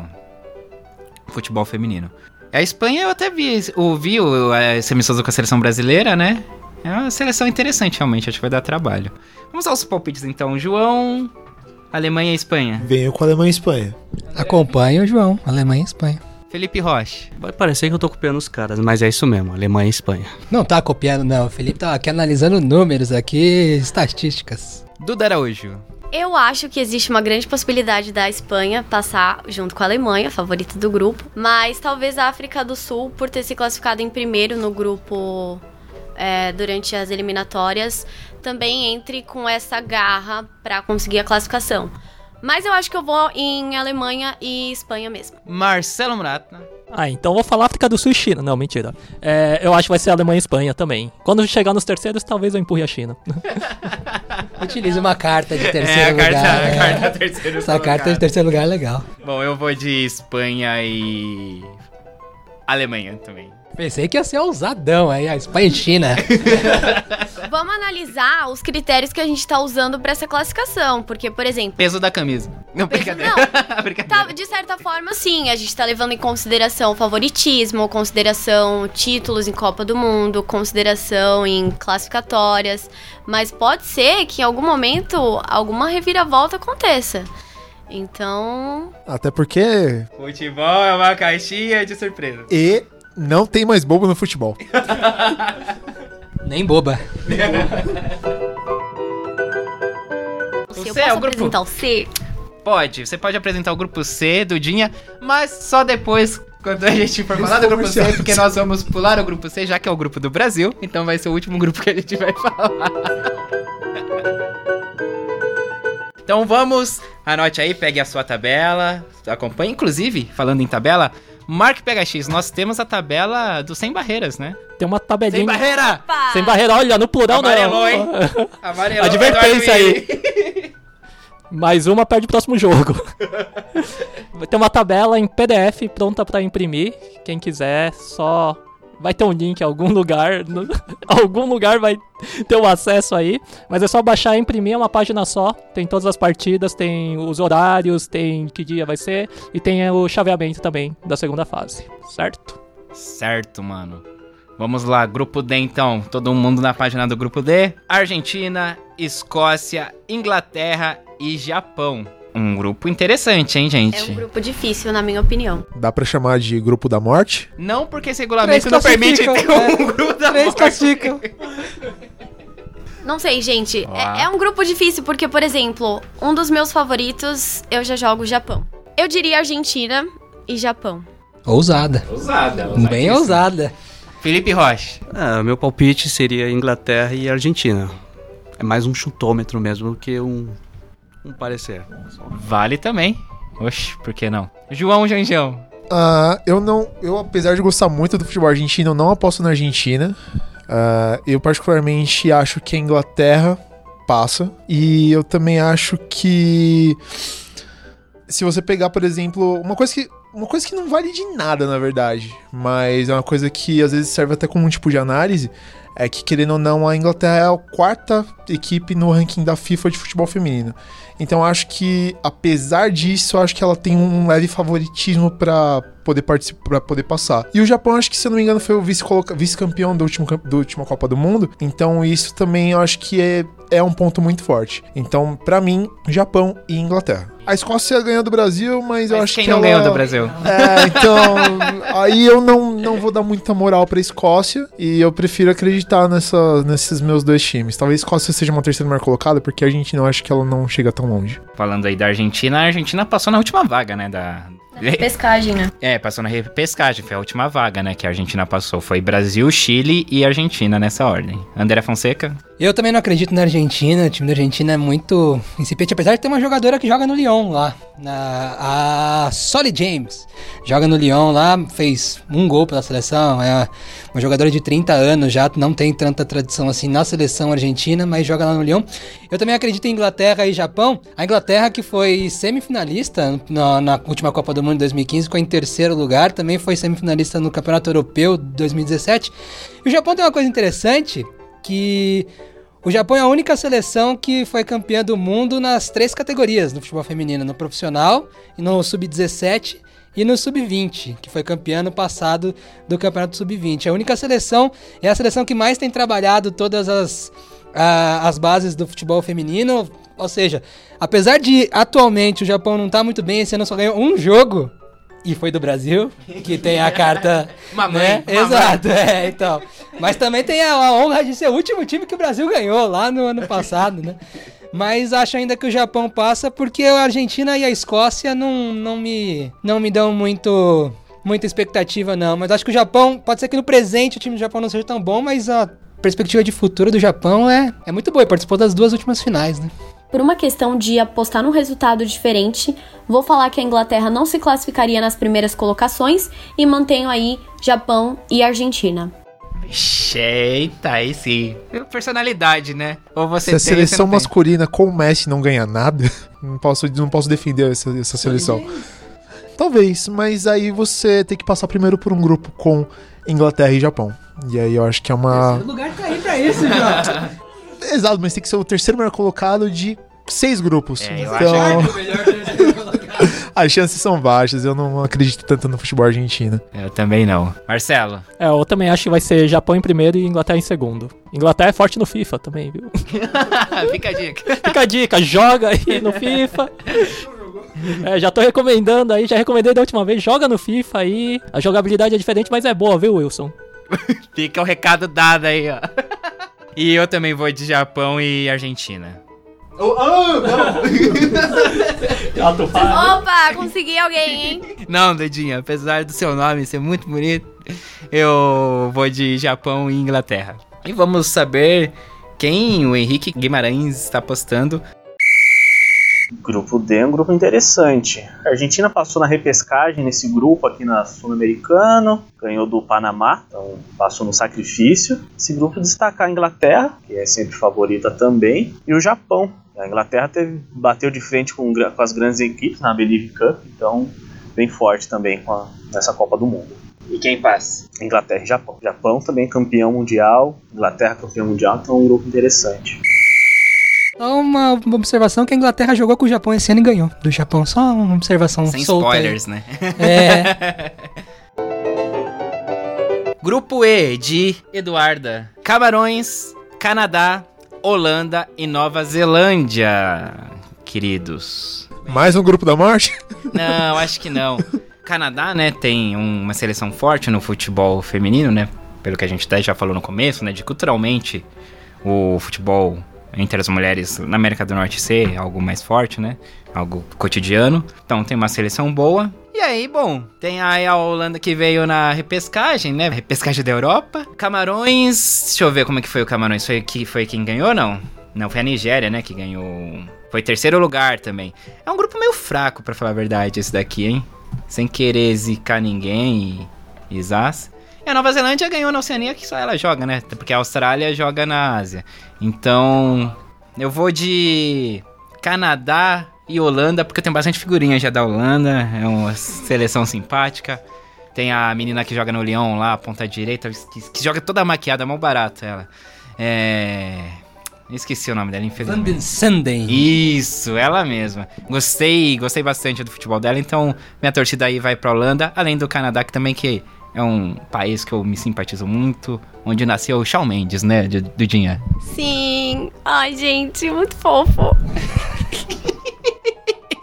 futebol feminino. A Espanha eu até vi, ouvi o- esse amistoso com a seleção brasileira, né? É uma seleção interessante, realmente. Acho que vai dar trabalho. Vamos aos palpites, então. João, Alemanha e Espanha. Venho com a Alemanha e Espanha. Acompanha o João, Alemanha e Espanha. Felipe Rocha. Vai parecer que eu tô copiando os caras, mas é isso mesmo, Alemanha e Espanha. Não tá copiando, não. O Felipe tá aqui analisando números aqui, estatísticas. Duda Araújo. Eu acho que existe uma grande possibilidade da Espanha passar junto com a Alemanha, favorita do grupo. Mas talvez a África do Sul, por ter se classificado em primeiro no grupo é, durante as eliminatórias, também entre com essa garra pra conseguir a classificação. Mas eu acho que eu vou em Alemanha e Espanha mesmo. Marcelo Murata. Ah, então eu vou falar África do Sul e China. Não, mentira. É, eu acho que vai ser Alemanha e Espanha também. Quando chegar nos terceiros, talvez eu empurre a China. Utilize uma carta de É, terceiro a carta, lugar. a é. carta terceiro Essa carta de terceiro lugar é legal. Bom, eu vou de Espanha e... Alemanha também. Pensei que ia ser ousadão aí, a Espanha e China. Vamos analisar os critérios que a gente tá usando pra essa classificação. Porque, por exemplo, Peso da camisa. Não, Peso brincadeira. brincadeira. Tá, de certa forma, sim. A gente tá levando em consideração favoritismo, consideração títulos em Copa do Mundo, consideração em classificatórias. Mas pode ser que em algum momento alguma reviravolta aconteça. Então, Até porque. Futebol é uma caixinha de surpresa. E não tem mais bobo no futebol. Nem boba. eu C é o grupo- apresentar o C? Pode, você pode apresentar o grupo C, Dudinha, mas só depois, quando a gente for falar do grupo C, porque nós vamos pular o grupo C, já que é o grupo do Brasil, então vai ser o último grupo que a gente vai falar. Então vamos, anote aí, pegue a sua tabela, acompanhe. Inclusive, falando em tabela, Mark PHX, nós temos a tabela do Sem Barreiras, né? Tem uma tabelinha. Sem barreira! Pá! Sem barreira, olha, no plural Amarelou, não. hein? Amarelou, Advertência aí. Mais uma perde o próximo jogo. Vai ter uma tabela em PDF pronta pra imprimir. Quem quiser, só vai ter um link em algum lugar. no- algum lugar vai ter o acesso aí. Mas é só baixar e imprimir, é uma página só. Tem todas as partidas, tem os horários, tem que dia vai ser. E tem o chaveamento também da segunda fase, certo? Certo, mano. Vamos lá, grupo D então. Todo mundo na página do grupo D. Argentina, Escócia, Inglaterra e Japão. Um grupo interessante, hein, É gente? um grupo difícil, na minha opinião. Dá pra chamar de grupo da morte? Não porque esse regulamento não permite ter um grupo da Três morte. classificam. Não sei, gente. É, é um grupo difícil porque, por exemplo, um dos meus favoritos, eu já jogo Japão. Eu diria Argentina e Japão. Ousada. Ousada, Bem ousada. Felipe Rocha. Ah, meu palpite seria Inglaterra e Argentina. É mais um chutômetro mesmo do que um, um parecer. Vale também. Oxe, por que não? João Janjão. Ah, eu não. Eu, apesar de gostar muito do futebol argentino, eu não aposto na Argentina. Ah, eu, particularmente, acho que a Inglaterra passa. E eu também acho que. Se você pegar, por exemplo, uma coisa que. Uma coisa que não vale de nada, na verdade. Mas é uma coisa que às vezes serve até como um tipo de análise. É que, querendo ou não, a Inglaterra é a quarta equipe no ranking da FIFA de futebol feminino. Então eu acho que, apesar disso, eu acho que ela tem um leve favoritismo pra poder participar, para poder passar. E o Japão, acho que se eu não me engano, foi o vice vice-campeão do último cam- do última Copa do Mundo. Então isso também eu acho que é, é um ponto muito forte. Então, pra mim, Japão e Inglaterra. A Escócia ganhou do Brasil, mas, eu Mas acho quem que não ela... ganhou do Brasil? É, então, aí eu não, não vou dar muita moral pra Escócia e eu prefiro acreditar nessa, nesses meus dois times. Talvez a Escócia seja uma terceira melhor colocada, porque a Argentina eu acho que ela não chega tão longe. Falando aí da Argentina, a Argentina passou na última vaga, né? Da... Pescagem, né? É, passou na repescagem, foi a última vaga, né? Que a Argentina passou. Foi Brasil, Chile e Argentina nessa ordem. André Fonseca? Eu também não acredito na Argentina. O time da Argentina é muito incipiente, apesar de ter uma jogadora que joga no Lyon lá. A Solly James. Joga no Lyon lá, fez um gol pela seleção. É uma jogadora de 30 anos já, não tem tanta tradição assim na seleção argentina, mas joga lá no Lyon. Eu também acredito em Inglaterra e Japão. A Inglaterra que foi semifinalista na, na última Copa do Mundo de 2015, ficou em terceiro lugar. Também foi semifinalista no Campeonato Europeu de 2017. E o Japão tem uma coisa interessante que o Japão é a única seleção que foi campeã do mundo nas três categorias no futebol feminino, no profissional, e no sub-17 e no sub-20, que foi campeã no passado do campeonato sub-20. A única seleção é a seleção que mais tem trabalhado todas as, as bases do futebol feminino, ou seja, apesar de atualmente o Japão não tá muito bem, esse ano só ganhou um jogo e foi do Brasil, que tem a carta. Mamãe, né? mamãe. Exato, é, então. Mas também tem a, a honra de ser o último time que o Brasil ganhou lá no ano passado, né? Mas acho ainda que o Japão passa porque a Argentina e a Escócia não, não, me, não me dão muito, muita expectativa, não. Mas acho que o Japão, pode ser que no presente o time do Japão não seja tão bom, mas a perspectiva de futuro do Japão é, é muito boa. E participou das duas últimas finais, né? Por uma questão de apostar num resultado diferente, vou falar que a Inglaterra não se classificaria nas primeiras colocações e mantenho aí Japão e Argentina. Eita, aí sim. Personalidade, né? Ou você Se a tem, seleção masculina com o Messi não ganha nada, não posso, não posso defender essa, essa seleção. Talvez, mas aí você tem que passar primeiro por um grupo com Inglaterra e Japão. E aí eu acho que é uma. lugar tá aí pra isso, João. Exato, mas tem que ser o terceiro melhor colocado de seis grupos. É, eu então, as chances são baixas. Eu não acredito tanto no futebol argentino. Eu também não. Marcelo. É, eu também acho que vai ser Japão em primeiro e Inglaterra em segundo. Inglaterra é forte no FIFA também, viu? Fica a dica. Fica a dica, joga aí no FIFA. É, já tô recomendando aí, já recomendei da última vez. Joga no FIFA aí. A jogabilidade é diferente, mas é boa, viu, Wilson? Fica o recado dado aí, ó. E eu também vou de Japão e Argentina. Opa, consegui alguém, hein? Não, Dedinho, apesar do seu nome ser muito bonito, eu vou de Japão e Inglaterra. E vamos saber quem o Henrique Guimarães está apostando. Grupo D é um grupo interessante. A Argentina passou na repescagem nesse grupo aqui na Sul-Americano, ganhou do Panamá, então passou no sacrifício. Esse grupo destacar a Inglaterra, que é sempre favorita também, e o Japão. A Inglaterra teve, bateu de frente com, com as grandes equipes na Believe Cup, então bem forte também com a- nessa Copa do Mundo. E quem passa? Inglaterra e Japão. Japão também campeão mundial, Inglaterra campeão mundial, então é um grupo interessante. Só uma observação que a Inglaterra jogou com o Japão esse ano e ganhou. Do Japão, só uma observação Sem solta aí. spoilers, né? É, Grupo E de Eduarda. Camarões, Canadá, Holanda e Nova Zelândia. Queridos. Mais um grupo da morte? Não, acho que não. Canadá, né, tem uma seleção forte no futebol feminino, né? Pelo que a gente até já falou no começo, né? De culturalmente o futebol entre as mulheres na América do Norte ser algo mais forte, né? Algo cotidiano. Então tem uma seleção boa. E aí, bom, tem aí a Holanda que veio na repescagem, né? Repescagem da Europa. Camarões. Deixa eu ver como é que foi o Camarões. Foi, que, foi quem ganhou, não? Não, foi a Nigéria, né? Que ganhou. Foi terceiro lugar também. É um grupo meio fraco, pra falar a verdade, esse daqui, hein? Sem querer zicar ninguém e, e zaz. E a Nova Zelândia ganhou na Oceania, que só ela joga, né? Porque a Austrália joga na Ásia. Então, eu vou de Canadá e Holanda, porque eu tenho bastante figurinha já da Holanda. É uma seleção simpática. Tem a menina que joga no Lyon lá, ponta direita, que, que joga toda maquiada, mal barata ela. É. Esqueci o nome dela, Van infelizmente. den Sanden. Isso, ela mesma. Gostei, gostei bastante do futebol dela, então minha torcida aí vai pra Holanda, além do Canadá, que também que é um país que eu me simpatizo muito, onde nasceu o Shawn Mendes, né, do, do Dinha. Sim. Ai, gente, muito fofo.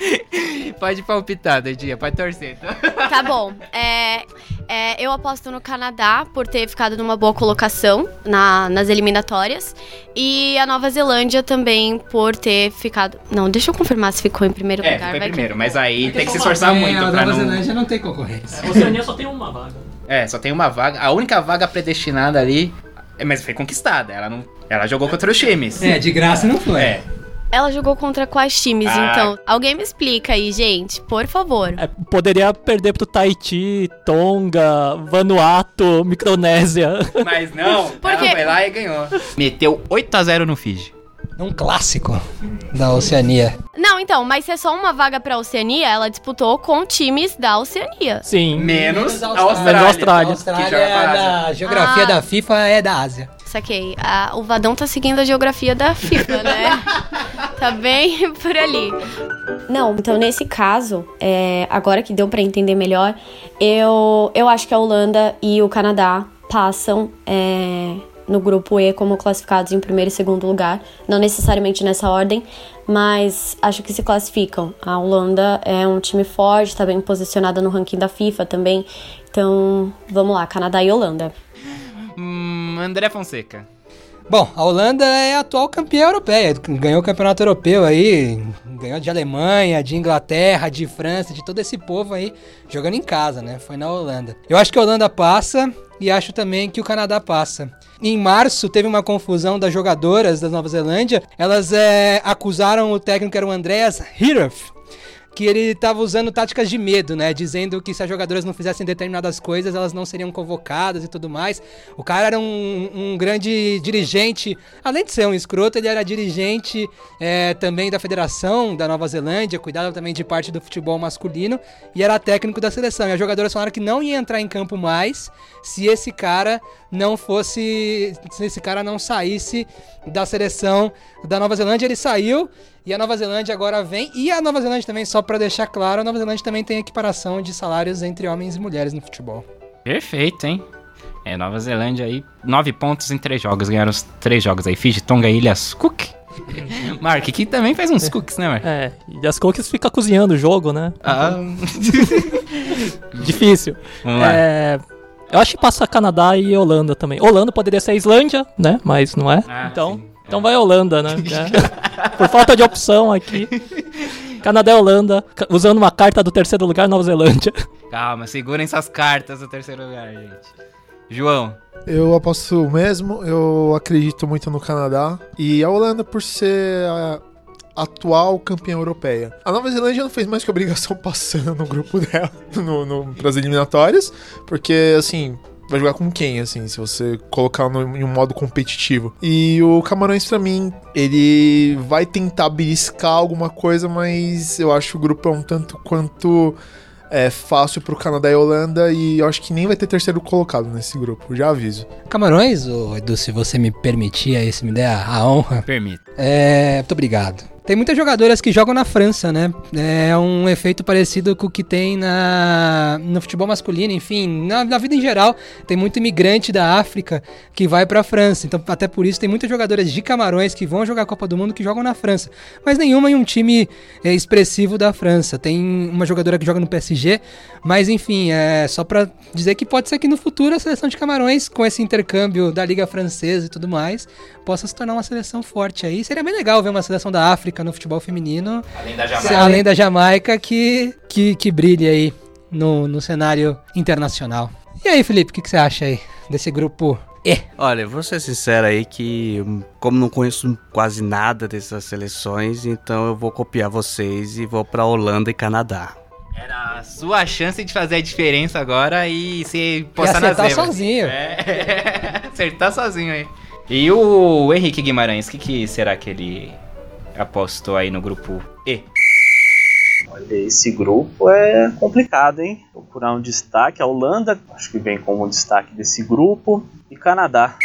Pode palpitar, Dedinha, pode torcer. tá? Tá bom. É, é, eu aposto no Canadá por ter ficado numa boa colocação na- nas eliminatórias. E a Nova Zelândia também por ter ficado. Não, deixa eu confirmar se ficou em primeiro É, lugar. foi vai que- primeiro, mas aí tem que se só uma- esforçar É, muito a Nova não... Zelândia não tem concorrência. A Oceania só tem uma vaga. É, só tem uma vaga, a única vaga predestinada ali, é, mas foi conquistada, ela não... Ela jogou contra os times. É, de graça não foi. É, Ela jogou contra quais times, Ah. então? Alguém me explica aí, gente, por favor. É, poderia perder pro Tahiti, Tonga, Vanuatu, Micronésia. mas não, Por ela foi lá e ganhou. Meteu 8x0 no Fiji. Um clássico da Oceania. Não, então, mas se é só uma vaga pra Oceania, ela disputou com times da Oceania. Sim. Menos a Menos a Austrália. Menos a Austrália. A Austrália que joga pra Ásia. da geografia Ah. da FIFA é da Ásia. Saquei. Ah, o Vadão tá seguindo a geografia da FIFA, né? tá bem por ali. Não, então nesse caso, é, agora que deu pra entender melhor, eu, eu acho que a Holanda e o Canadá passam é, no grupo E como classificados em primeiro e segundo lugar. Não necessariamente nessa ordem, mas acho que se classificam. A Holanda é um time forte, tá bem posicionada no ranking da FIFA também. Então, vamos lá, Canadá e Holanda. Hum, André Fonseca. Bom, a Holanda é a atual campeã europeia, ganhou o campeonato europeu aí, ganhou de Alemanha, de Inglaterra, de França, de todo esse povo aí jogando em casa, né? Foi na Holanda. Eu acho que a Holanda passa e acho também que o Canadá passa. Em março teve uma confusão das jogadoras da Nova Zelândia, elas é, acusaram o técnico que era o Andreas Hirth, que ele estava usando táticas de medo, né? Dizendo que se as jogadoras não fizessem determinadas coisas, elas não seriam convocadas e tudo mais. O cara era um, um grande dirigente, além de ser um escroto, ele era dirigente é, também da federação da Nova Zelândia, cuidava também de parte do futebol masculino e era técnico da seleção. E as jogadoras falaram que não ia entrar em campo mais se esse cara não fosse, se esse cara não saísse da seleção da Nova Zelândia. Ele saiu e a Nova Zelândia agora vem. E a Nova Zelândia também, só pra deixar claro, a Nova Zelândia também tem equiparação de salários entre homens e mulheres no futebol. Perfeito, hein? É, Nova Zelândia aí, nove pontos em três jogos. Ganharam os três jogos aí. Fiji, Tonga, Ilhas Cook. Mark, que também faz uns cookies, né, Mark? É, e as cookies fica cozinhando o jogo, né? Ah, Difícil. vamos lá. É, eu acho que passa Canadá e Holanda também. Holanda poderia ser a Islândia, né? Mas não é. Ah, então, sim. Então vai Holanda, né? É. Por falta de opção aqui. Canadá e Holanda, ca- usando uma carta do terceiro lugar, Nova Zelândia. Calma, segurem suas cartas no terceiro lugar, gente. João, Eu aposto mesmo, eu acredito muito no Canadá. E a Holanda por ser a atual campeã europeia. A Nova Zelândia não fez mais que obrigação passando no grupo dela, no, no, pras eliminatórias, porque, assim, vai jogar com quem, assim, se você colocar no, em um modo competitivo. E o Camarões, pra mim, ele vai tentar beliscar alguma coisa, mas eu acho o grupo é um tanto quanto é fácil pro Canadá e Holanda e eu acho que nem vai ter terceiro colocado nesse grupo, já aviso. Camarões, ô Edu, se você me permitir aí, se me der a honra. permita. É, muito obrigado. Tem muitas jogadoras que jogam na França, né? É um efeito parecido com o que tem na, no futebol masculino, enfim, na, na vida em geral. Tem muito imigrante da África que vai pra França. Então, até por isso, tem muitas jogadoras de Camarões que vão jogar a Copa do Mundo que jogam na França. Mas nenhuma em um time é, expressivo da França. Tem uma jogadora que joga no PSG, mas enfim, é só pra dizer que pode ser que no futuro a seleção de Camarões, com esse intercâmbio da Liga Francesa e tudo mais, possa se tornar uma seleção forte aí. Seria bem legal ver uma seleção da África no futebol feminino, Além da se- além da Jamaica, que, que, que brilhe aí no, no cenário internacional. E aí, Felipe, o que, que você acha aí desse grupo E? Olha, vou ser sincero aí que, como não conheço quase nada dessas seleções, então eu vou copiar vocês e vou pra Holanda e Canadá. Era a sua chance de fazer a diferença agora e se E postar na acertar sozinho. É, acertar sozinho aí. E o Henrique Guimarães, o que, que será que ele apostou aí no grupo E? Olha, esse grupo é complicado, hein? Procurar um destaque. A Holanda, acho que vem como um destaque desse grupo. E Canadá.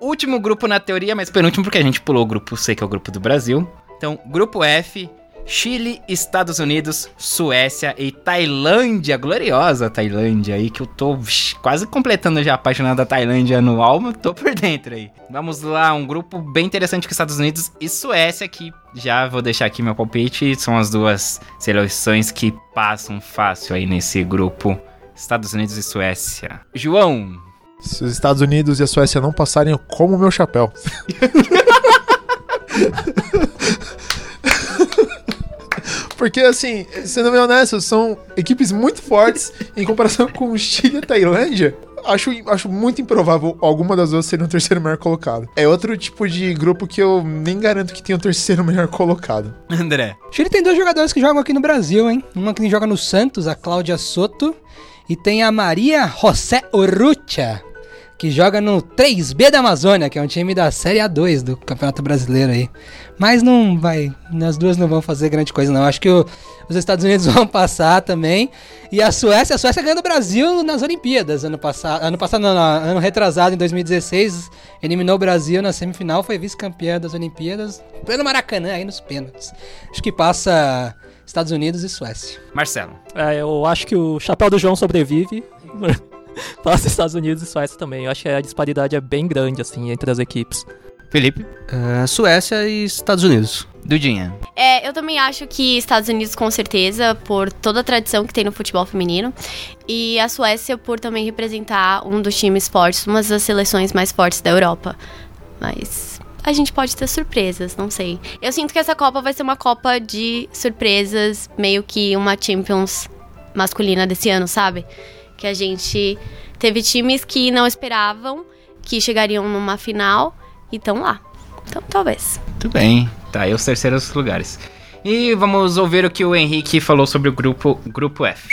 Último grupo na teoria, mas penúltimo porque a gente pulou o grupo C, que é o grupo do Brasil. Então, grupo F, Chile, Estados Unidos, Suécia e Tailândia, gloriosa Tailândia aí, que eu tô vix, quase completando já apaixonado da Tailândia no alma, tô por dentro aí. Vamos lá, um grupo bem interessante com Estados Unidos e Suécia, que já vou deixar aqui meu palpite, são as duas seleções que passam fácil aí nesse grupo. Estados Unidos e Suécia. João, Se os Estados Unidos e a Suécia não passarem, eu como meu chapéu. Porque, assim, sendo bem honesto, são equipes muito fortes em comparação com o Chile e a Tailândia. Acho, acho muito improvável alguma das duas serem o terceiro melhor colocado. É outro tipo de grupo que eu nem garanto que tenha o terceiro melhor colocado. André. Chile tem dois jogadores que jogam aqui no Brasil, hein? Uma que joga no Santos, a Cláudia Soto, e tem a Maria José Urrutia, que joga no 3B da Amazônia, que é um time da Série A2 do Campeonato Brasileiro aí. Mas não vai, as duas não vão fazer grande coisa não. Acho que o- os Estados Unidos vão passar também. E a Suécia, a Suécia ganhou do Brasil nas Olimpíadas ano passado, ano passado não, não, ano retrasado em 2016, eliminou o Brasil na semifinal, foi vice-campeã das Olimpíadas, pelo Maracanã aí nos pênaltis. Acho que passa Estados Unidos e Suécia. Marcelo. É, eu acho que o chapéu do João sobrevive. Passa Estados Unidos e Suécia também. Eu acho que a disparidade é bem grande, assim, entre as equipes. Felipe. É, Suécia e Estados Unidos. Dudinha. É, eu também acho que Estados Unidos, com certeza, por toda a tradição que tem no futebol feminino. E a Suécia, por também representar um dos times fortes, uma das seleções mais fortes da Europa. Mas a gente pode ter surpresas, não sei. Eu sinto que essa Copa vai ser uma Copa de surpresas, meio que uma Champions masculina desse ano, sabe? Que a gente teve times que não esperavam que chegariam numa final e estão lá. Então, talvez. Tudo bem. Tá aí os terceiros lugares. E vamos ouvir o que o Henrique falou sobre o grupo, grupo F.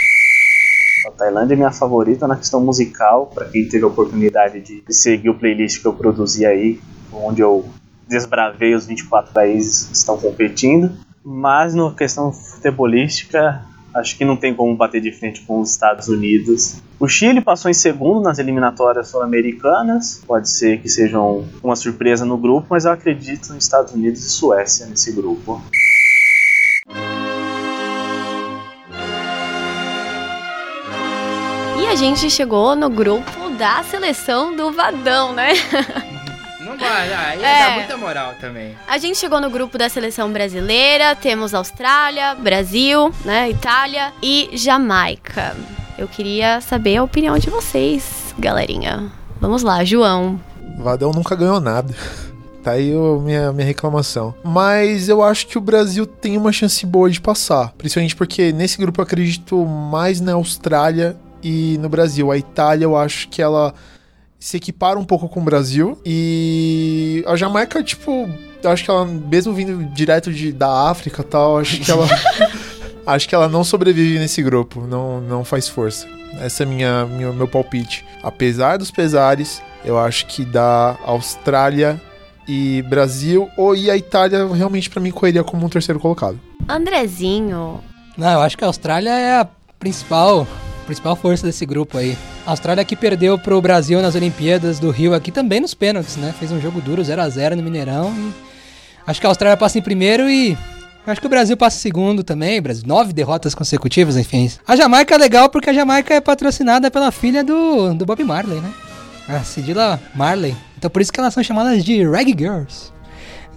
A Tailândia é minha favorita na questão musical, para quem teve a oportunidade de seguir o playlist que eu produzi aí, onde eu desbravei os 24 países que estão competindo. Mas na questão futebolística, acho que não tem como bater de frente com os Estados Unidos. O Chile passou em segundo nas eliminatórias sul-americanas, pode ser que sejam uma surpresa no grupo, mas eu acredito nos Estados Unidos e Suécia nesse grupo. E a gente chegou no grupo da seleção do Vadão, né? Não vai, aí É. dá muita moral também. A gente chegou no grupo da seleção brasileira, temos Austrália, Brasil, né, Itália e Jamaica. Eu queria saber a opinião de vocês, galerinha. Vamos lá, João. Vadão nunca ganhou nada. Tá aí a minha, minha reclamação. Mas eu acho que o Brasil tem uma chance boa de passar. Principalmente porque nesse grupo eu acredito mais na Austrália e no Brasil. A Itália eu acho que ela se equipara um pouco com o Brasil. E a Jamaica, tipo, eu acho que ela, mesmo vindo direto de, da África e tal, acho que ela. acho que ela não sobrevive nesse grupo. Não, não faz força. Essa é minha, minha meu palpite. Apesar dos pesares, eu acho que da Austrália e Brasil, ou e a Itália realmente pra mim correria como um terceiro colocado. Andrezinho. Não, eu acho que a Austrália é a principal, principal força desse grupo aí. A Austrália que perdeu pro Brasil nas Olimpíadas do Rio aqui também nos pênaltis, né? Fez um jogo duro, 0 a 0 no Mineirão e acho que a Austrália passa em primeiro e acho que o Brasil passa em segundo também. Brasil, nove derrotas consecutivas, enfim. A Jamaica é legal porque a Jamaica é patrocinada pela filha do, do Bob Marley, né? A Cidila Marley. Então por isso que elas são chamadas de Reggae Girls.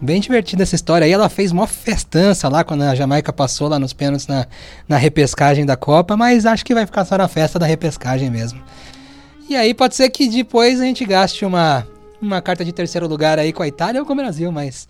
Bem divertida essa história aí. Ela fez uma festança lá quando a Jamaica passou lá nos pênaltis na, na repescagem da Copa, mas acho que vai ficar só na festa da repescagem mesmo. E aí pode ser que depois a gente gaste uma, uma carta de terceiro lugar aí com a Itália ou com o Brasil, mas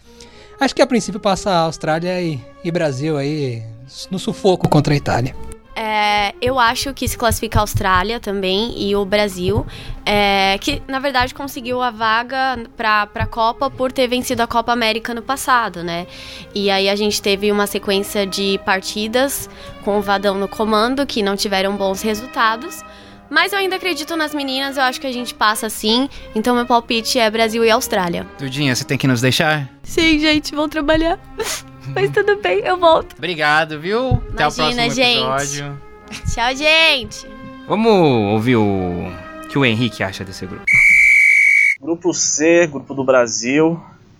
acho que a princípio passa a Austrália e, e Brasil aí no sufoco contra a Itália. É, eu acho que se classifica a Austrália também e o Brasil, é, que na verdade conseguiu a vaga para a Copa por ter vencido a Copa América no passado, né? E aí a gente teve uma sequência de partidas com o Vadão no comando que não tiveram bons resultados. Mas eu ainda acredito nas meninas, eu acho que a gente passa sim. Então meu palpite é Brasil e Austrália. Dudinha, você tem que nos deixar? Sim, gente, vou trabalhar. Mas tudo bem, eu volto. Obrigado, viu? Até o Imagina, próximo gente. episódio. Tchau, gente. Vamos ouvir o que o Henrique acha desse grupo. Grupo C, grupo do Brasil.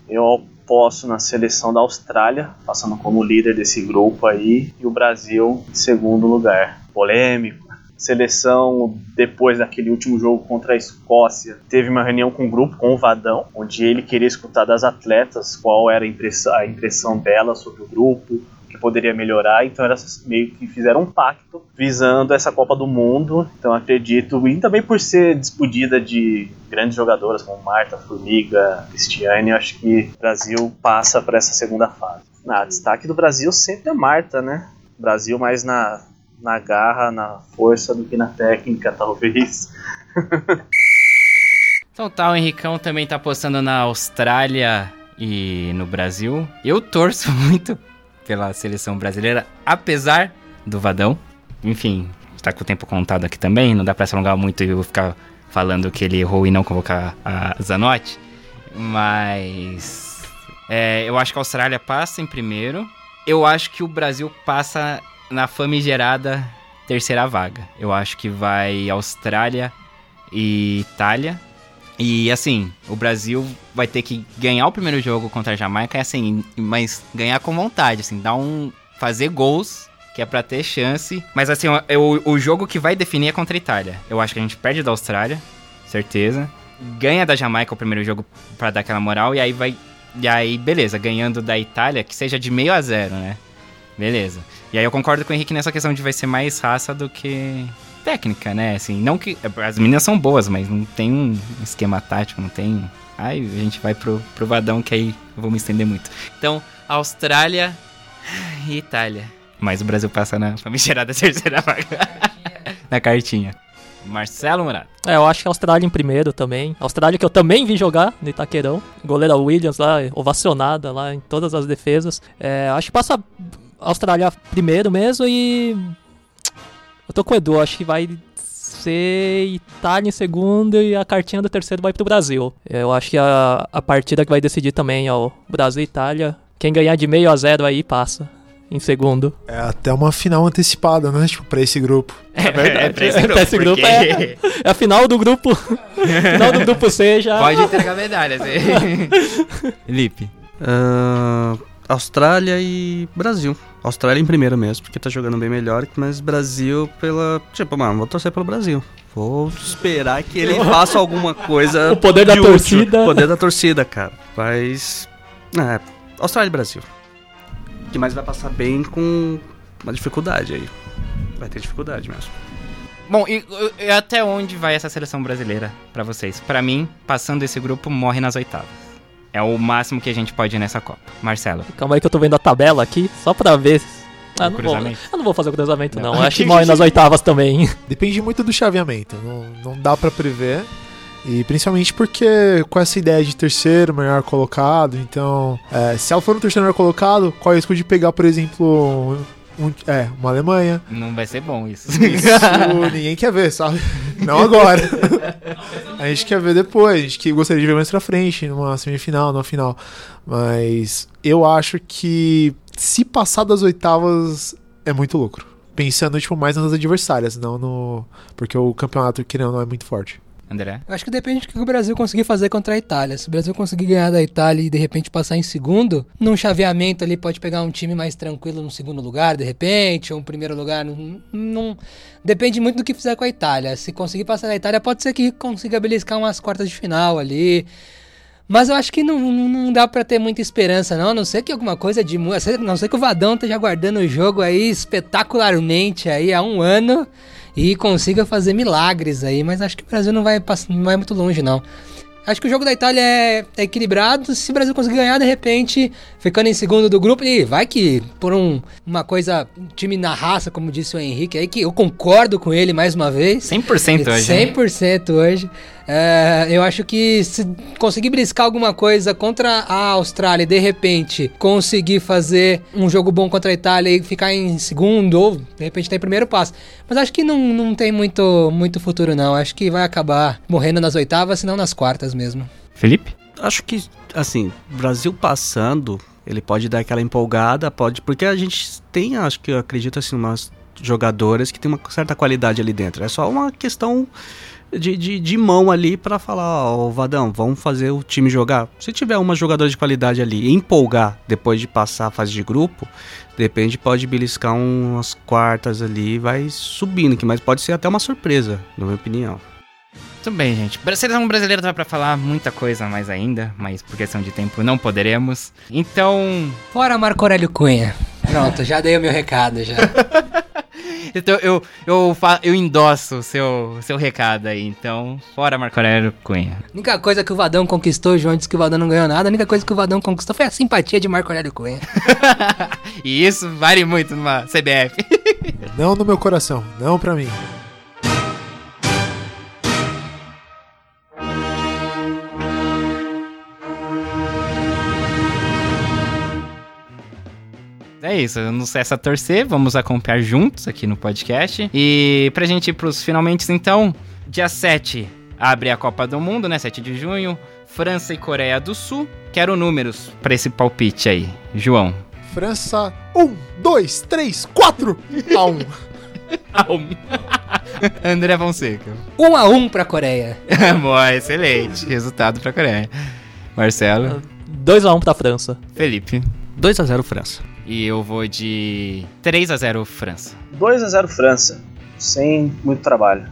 Eu aposto na seleção da Austrália, passando como líder desse grupo aí, e o Brasil em segundo lugar. Polêmico. Seleção, depois daquele último jogo contra a Escócia, teve uma reunião com o grupo, com o Vadão, onde ele queria escutar das atletas qual era a impressão, a impressão delas sobre o grupo, que poderia melhorar. Então, elas meio que fizeram um pacto visando essa Copa do Mundo. Então, acredito, e também por ser despedida de grandes jogadoras como Marta, Formiga, Cristiane, acho que o Brasil passa para essa segunda fase. Na destaque do Brasil sempre é Marta, né? Brasil mais na, na garra, na força do que na técnica, talvez. Então tá, o Henricão também tá postando na Austrália e no Brasil. Eu torço muito pela seleção brasileira, apesar do Vadão. Enfim, tá com o tempo contado aqui também, não dá pra se alongar muito e eu ficar falando que ele errou e não convocar a Zanotti. Mas é, eu acho que a Austrália passa em primeiro. Eu acho que o Brasil passa na famigerada terceira vaga. Eu acho que vai Austrália e Itália. E assim, o Brasil vai ter que ganhar o primeiro jogo contra a Jamaica, assim, mas ganhar com vontade, assim, dar um. fazer gols, que é pra ter chance. Mas assim, o, jogo que vai definir é contra a Itália. Eu acho que a gente perde da Austrália, certeza. Ganha da Jamaica o primeiro jogo pra dar aquela moral, e aí vai. E aí, beleza, ganhando da Itália, que seja de meio a zero, né? Beleza. E aí eu concordo com o Henrique nessa questão de vai ser mais raça do que técnica, né? Assim, não que. As meninas são boas, mas não tem um esquema tático, não tem. Aí a gente vai pro, pro Vadão, que aí eu vou me estender muito. Então, Austrália e Itália. Mas o Brasil passa na famigerada terceira vaga. na cartinha. Marcelo Murado. É, eu acho que a Austrália em primeiro também. A Austrália que eu também vi jogar no Itaquerão. Goleira Williams lá, ovacionada lá em todas as defesas. É, acho que passa Austrália primeiro mesmo e. Eu tô com o Edu, acho que vai ser Itália em segundo e a cartinha do terceiro vai pro Brasil. Eu acho que a, a partida que vai decidir também é o Brasil e Itália. Quem ganhar de meio a zero aí passa em segundo. É até uma final antecipada, né? Tipo, pra esse grupo. É verdade. pra esse grupo, Pra esse grupo porque- é, é a final do grupo. final do grupo C já. Pode entregar medalhas. Felipe. Ah, Austrália e Brasil. Austrália em primeiro mesmo, porque tá jogando bem melhor, mas Brasil pela. Tipo, mano, vou torcer pelo Brasil. Vou esperar que ele faça alguma coisa. O poder da útil. torcida. O poder da torcida, cara. Mas. É, Austrália e Brasil. Que mais vai passar bem com uma dificuldade aí. Vai ter dificuldade mesmo. Bom, e, e até onde vai essa seleção brasileira pra vocês? Pra mim, passando esse grupo, morre nas oitavas. É o máximo que a gente pode ir nessa Copa. Marcelo. Calma aí que eu tô vendo a tabela aqui, só pra ver. Ah, não vou, eu não vou fazer o cruzamento, Não. não. Acho que morre nas oitavas também. Depende muito do chaveamento, não, não dá pra prever. E principalmente porque com essa ideia de terceiro, melhor colocado, então, é, se ela for no terceiro melhor colocado, qual é o risco de pegar, por exemplo, um- é, uma Alemanha? Não vai ser bom isso. Isso ninguém quer ver, sabe? Não agora. a gente quer ver depois, a gente que gostaria de ver mais pra frente, numa semifinal, numa final. Mas eu acho que se passar das oitavas é muito lucro. Pensando, tipo, mais nas adversárias, não no. Porque o campeonato, querendo ou não, é muito forte. André? Acho que depende do que o Brasil conseguir fazer contra a Itália. Se o Brasil conseguir ganhar da Itália e de repente passar em segundo, num chaveamento ali pode pegar um time mais tranquilo no segundo lugar, de repente, ou um primeiro lugar. Não, não- Depende muito do que fizer com a Itália. Se conseguir passar da Itália, pode ser que consiga beliscar umas quartas de final ali. Mas eu acho que não, não dá pra ter muita esperança, não. A não ser que alguma coisa de. a não ser que o Vadão esteja guardando o jogo aí espetacularmente aí há um ano e consiga fazer milagres aí. Mas acho que o Brasil não vai, não vai muito longe, não. Acho que o jogo da Itália é, é equilibrado. Se o Brasil conseguir ganhar, de repente, ficando em segundo do grupo, e vai que por um, uma coisa, um time na raça, como disse o Henrique aí, que eu concordo com ele mais uma vez. 100% hoje. hein? 100% hoje. É, eu acho que se conseguir briscar alguma coisa contra a Austrália e de repente conseguir fazer um jogo bom contra a Itália e ficar em segundo ou de repente tá em primeiro passo. Mas acho que não, não tem muito, muito futuro não. Acho que vai acabar morrendo nas oitavas, se não nas quartas mesmo. Felipe? Acho que, assim, Brasil passando, ele pode dar aquela empolgada, pode. Porque a gente tem, acho que eu acredito, assim, umas jogadoras que tem uma certa qualidade ali dentro. É só uma questão de, de, de mão ali pra falar, ó, Vadão, vamos fazer o time jogar. Se tiver uma jogadora de qualidade ali e empolgar depois de passar a fase de grupo, de repente pode beliscar umas quartas ali e vai subindo, que mas pode ser até uma surpresa, na minha opinião. Tudo bem, gente. Seleção brasileira dá pra falar muita coisa mais ainda, mas por questão de tempo não poderemos. Então, Fora Marco Aurélio Cunha. Pronto, já dei o meu recado já. então eu, eu, fa- eu endosso o seu, seu recado aí. Então, fora Marco Aurélio Cunha. A única coisa que o Vadão conquistou, João disse que o Vadão não ganhou nada, a única coisa que o Vadão conquistou foi a simpatia de Marco Aurélio Cunha. E isso vale muito numa CBF. Não no meu coração, não pra mim. É isso, não cessa a torcer, vamos acompanhar juntos aqui no podcast. E pra gente ir pros finalmente, então, dia 7 abre a Copa do Mundo, né? 7 de junho. França e Coreia do Sul. Quero números pra esse palpite aí. João. França, um, dois, três, quatro a um. André Fonseca. Um a um pra Coreia. Boa, excelente. Resultado pra Coreia. Marcelo. 2x1 pra França. Felipe. 2 a 0 França. E eu vou de 3 a 0 França. 2 a 0 França. Sem muito trabalho.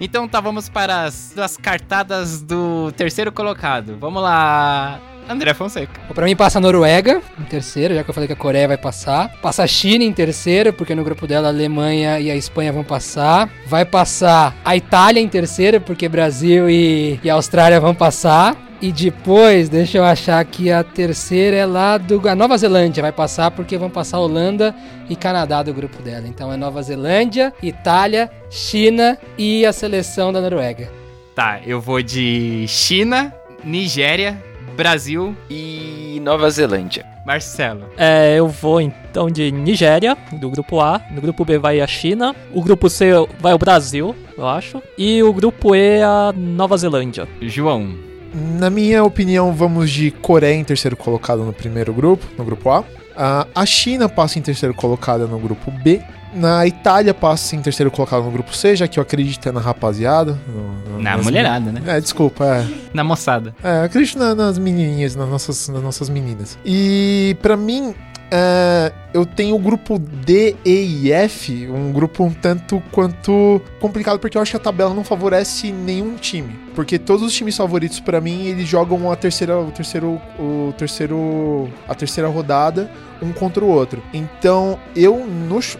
Então tá, vamos para as, as cartadas do terceiro colocado. Vamos lá, André Fonseca. Bom, Pra mim passa a Noruega em terceiro, já que eu falei que a Coreia vai passar. Passa a China em terceiro, porque no grupo dela a Alemanha e a Espanha vão passar. Vai passar a Itália em terceiro, porque Brasil e, e Austrália vão passar. E depois, deixa eu achar que a terceira é lá do a Nova Zelândia. Vai passar porque vão passar Holanda e Canadá do grupo dela. Então é Nova Zelândia, Itália, China e a seleção da Noruega. Tá, eu vou de China, Nigéria, Brasil E Nova Zelândia. Marcelo. É, eu vou então de Nigéria, do grupo A. No grupo B vai a China. O grupo C vai o Brasil, eu acho. E o grupo E a Nova Zelândia. João. Na minha opinião, vamos de Coreia em terceiro colocado no primeiro grupo, no grupo A. Ah, a China passa em terceiro colocada no grupo B. Na Itália passa em terceiro colocado no grupo C, já que eu acredito na rapaziada. no- no- Na nas- mulherada, né? É, desculpa, é. Na moçada. É, eu acredito na- nas menininhas, nas nossas, nas nossas meninas. E pra mim, é, eu tenho o grupo D, E e F, um grupo um tanto quanto complicado, porque eu acho que a tabela não favorece nenhum time. Porque todos os times favoritos pra mim, eles jogam a terceira, o terceiro, o terceiro, a terceira rodada um contra o outro. Então, eu,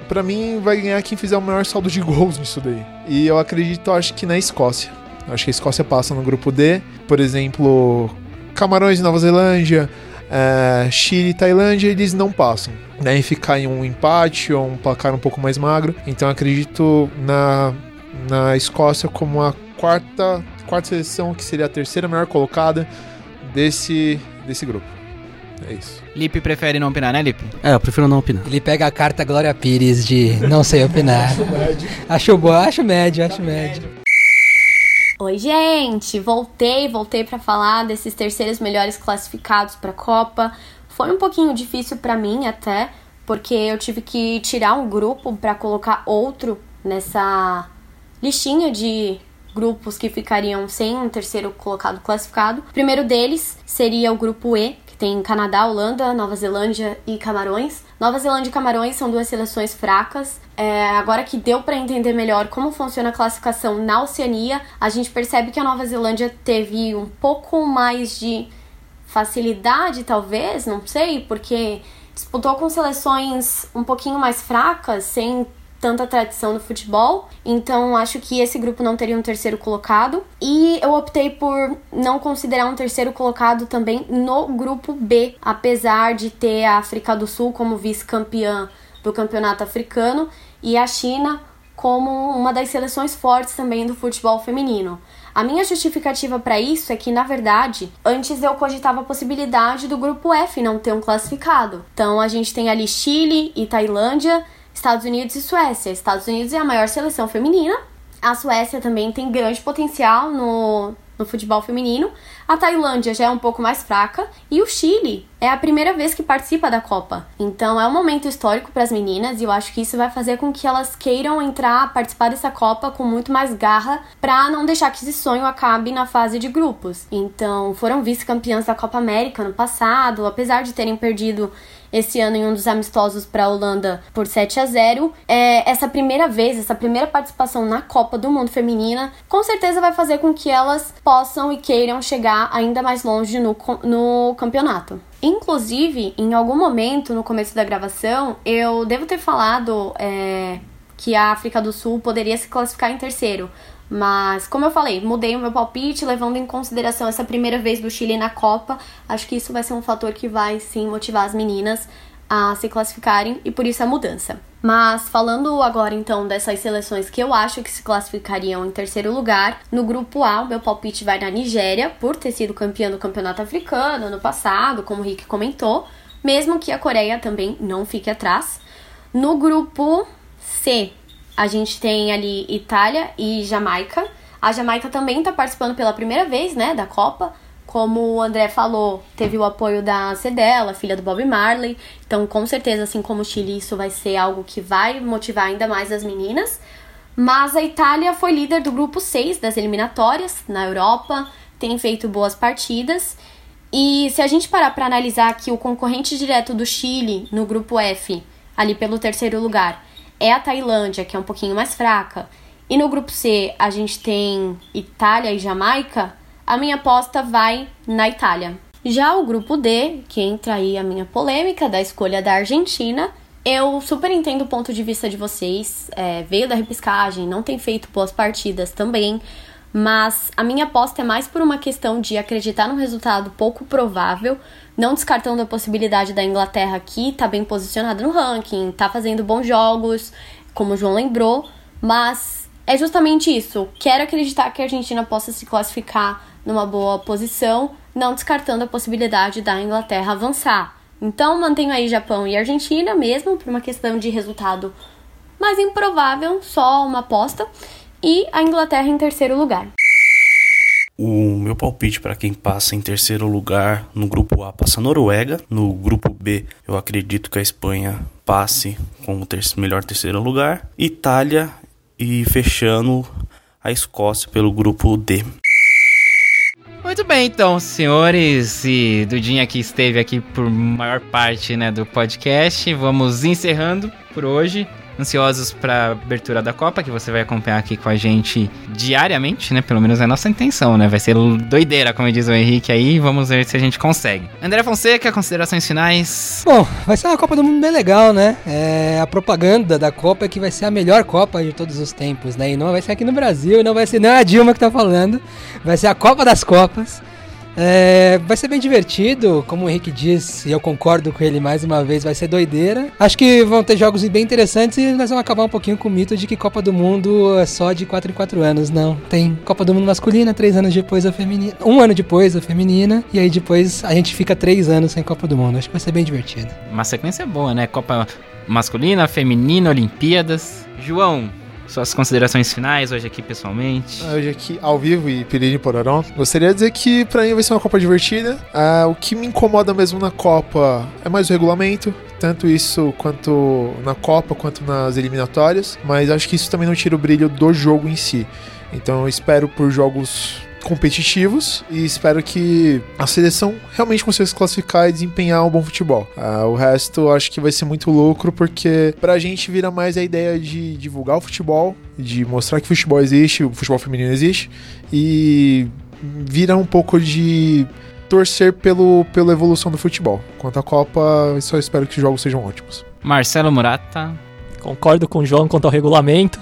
pra mim, vai ganhar quem fizer o maior saldo de gols nisso daí. E eu acredito, acho que na Escócia. Acho que a Escócia passa no grupo D. Por exemplo, Camarões e Nova Zelândia, é, Chile e Tailândia, eles não passam. Devem ficar em um empate ou um placar um pouco mais magro. Então acredito na, na Escócia como a quarta, quarta seleção, que seria a terceira melhor colocada desse, desse grupo. É isso. Lipe prefere não opinar, né, Lipe? É, eu prefiro não opinar. Ele pega a carta Glória Pires de não sei opinar. acho bom, acho médio, acho médio. Oi, gente! Voltei, voltei pra falar desses terceiros melhores classificados pra Copa. Foi um pouquinho difícil pra mim até, porque eu tive que tirar um grupo pra colocar outro nessa listinha de grupos que ficariam sem um terceiro colocado classificado. O primeiro deles seria o grupo E, que tem Canadá, Holanda, Nova Zelândia e Camarões. Nova Zelândia e Camarões são duas seleções fracas. É, agora que deu para entender melhor como funciona a classificação na Oceania, a gente percebe que a Nova Zelândia teve um pouco mais de facilidade, talvez, não sei, porque disputou com seleções um pouquinho mais fracas, sem tanta tradição no futebol. Então acho que esse grupo não teria um terceiro colocado. E eu optei por não considerar um terceiro colocado também no grupo B, apesar de ter a África do Sul como vice-campeã do campeonato africano e a China como uma das seleções fortes também do futebol feminino. A minha justificativa para isso é que, na verdade, antes eu cogitava a possibilidade do grupo F não ter um classificado. Então a gente tem ali Chile e Tailândia, Estados Unidos e Suécia. Estados Unidos é a maior seleção feminina. A Suécia também tem grande potencial no, no futebol feminino. A Tailândia já é um pouco mais fraca. E o Chile é a primeira vez que participa da Copa. Então é um momento histórico para as meninas e eu acho que isso vai fazer com que elas queiram entrar, participar dessa Copa com muito mais garra para não deixar que esse sonho acabe na fase de grupos. Então foram vice-campeãs da Copa América no passado, apesar de terem perdido esse ano em um dos amistosos para a Holanda por 7 a 0. É, essa primeira vez, essa primeira participação na Copa do Mundo Feminina, com certeza vai fazer com que elas possam e queiram chegar ainda mais longe no, no campeonato. Inclusive, em algum momento no começo da gravação, eu devo ter falado é, que a África do Sul poderia se classificar em terceiro. Mas, como eu falei, mudei o meu palpite, levando em consideração essa primeira vez do Chile na Copa. Acho que isso vai ser um fator que vai sim motivar as meninas a se classificarem e por isso a mudança. Mas falando agora então dessas seleções que eu acho que se classificariam em terceiro lugar, no grupo A, meu palpite vai na Nigéria, por ter sido campeã do campeonato africano ano passado, como o Rick comentou, mesmo que a Coreia também não fique atrás. No grupo C, a gente tem ali Itália e Jamaica. A Jamaica também está participando pela primeira vez, né, da Copa. Como o André falou, teve o apoio da Cedella, filha do Bob Marley. Então, com certeza, assim como o Chile, isso vai ser algo que vai motivar ainda mais as meninas. Mas a Itália foi líder do grupo 6 das eliminatórias na Europa, tem feito boas partidas. E se a gente parar para analisar aqui o concorrente direto do Chile no grupo F, ali pelo terceiro lugar, é a Tailândia, que é um pouquinho mais fraca. E no grupo C a gente tem Itália e Jamaica. A minha aposta vai na Itália. Já o grupo D, que entra aí a minha polêmica da escolha da Argentina, eu super entendo o ponto de vista de vocês. É, veio da repiscagem, não tem feito boas partidas também. Mas a minha aposta é mais por uma questão de acreditar num resultado pouco provável, não descartando a possibilidade da Inglaterra aqui tá bem posicionada no ranking, tá fazendo bons jogos, como o João lembrou, mas é justamente isso. Quero acreditar que a Argentina possa se classificar numa boa posição, não descartando a possibilidade da Inglaterra avançar. Então mantenho aí Japão e Argentina mesmo por uma questão de resultado mais improvável, só uma aposta, e a Inglaterra em terceiro lugar. O meu palpite para quem passa em terceiro lugar no grupo A passa a Noruega. No grupo B, eu acredito que a Espanha passe com o ter melhor terceiro lugar. Itália e fechando a Escócia pelo grupo D. Muito bem, então, senhores e Dudinha que esteve aqui por maior parte né, do podcast, vamos encerrando por hoje ansiosos para abertura da Copa, que você vai acompanhar aqui com a gente diariamente, né? Pelo menos é a nossa intenção, né? Vai ser doideira, como diz o Henrique aí, vamos ver se a gente consegue. André Fonseca, considerações finais? Bom, vai ser uma Copa do Mundo bem legal, né? É, a propaganda da Copa é que vai ser a melhor Copa de todos os tempos, né? E não vai ser aqui no Brasil, não vai ser é a Dilma que tá falando, vai ser a Copa das Copas. É, vai ser bem divertido, como o Henrique disse, e eu concordo com ele mais uma vez, vai ser doideira. Acho que vão ter jogos bem interessantes e nós vamos acabar um pouquinho com o mito de que Copa do Mundo é só de 4 em 4 anos. Não, tem Copa do Mundo masculina, 3 anos depois a feminina, um ano depois a feminina, e aí depois a gente fica 3 anos sem Copa do Mundo. Acho que vai ser bem divertido. Uma sequência boa, né? Copa masculina, feminina, Olimpíadas. João, suas considerações finais hoje aqui pessoalmente. Hoje aqui ao vivo e Piriri Porarão. Gostaria de dizer que pra mim vai ser uma Copa divertida. Ah, o que me incomoda mesmo na Copa é mais o regulamento. Tanto isso quanto na Copa quanto nas eliminatórias. Mas acho que isso também não tira o brilho do jogo em si. Então eu espero por jogos competitivos e espero que a seleção realmente consiga se classificar e desempenhar um bom futebol. Ah, o resto eu acho que vai ser muito lucro porque pra gente vira mais a ideia de divulgar o futebol, de mostrar que o futebol existe, o futebol feminino existe e vira um pouco de torcer pelo, pela evolução do futebol. Quanto à Copa, eu só espero que os jogos sejam ótimos. Marcelo Murata. Concordo com o João quanto ao regulamento.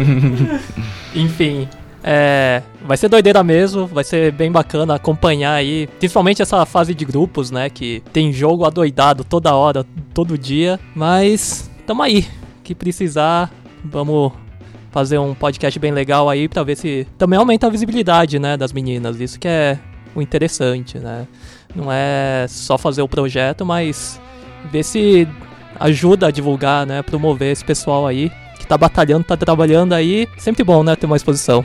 Enfim, é, vai ser doideira mesmo, vai ser bem bacana acompanhar aí, principalmente essa fase de grupos, né, que tem jogo adoidado toda hora, todo dia, mas tamo aí, que precisar, vamos fazer um podcast bem legal aí pra ver se também aumenta a visibilidade, né, das meninas, isso que é o interessante, né, não é só fazer o projeto, mas ver se ajuda a divulgar, né, promover esse pessoal aí, que tá batalhando, tá trabalhando aí, sempre bom, né, ter uma exposição.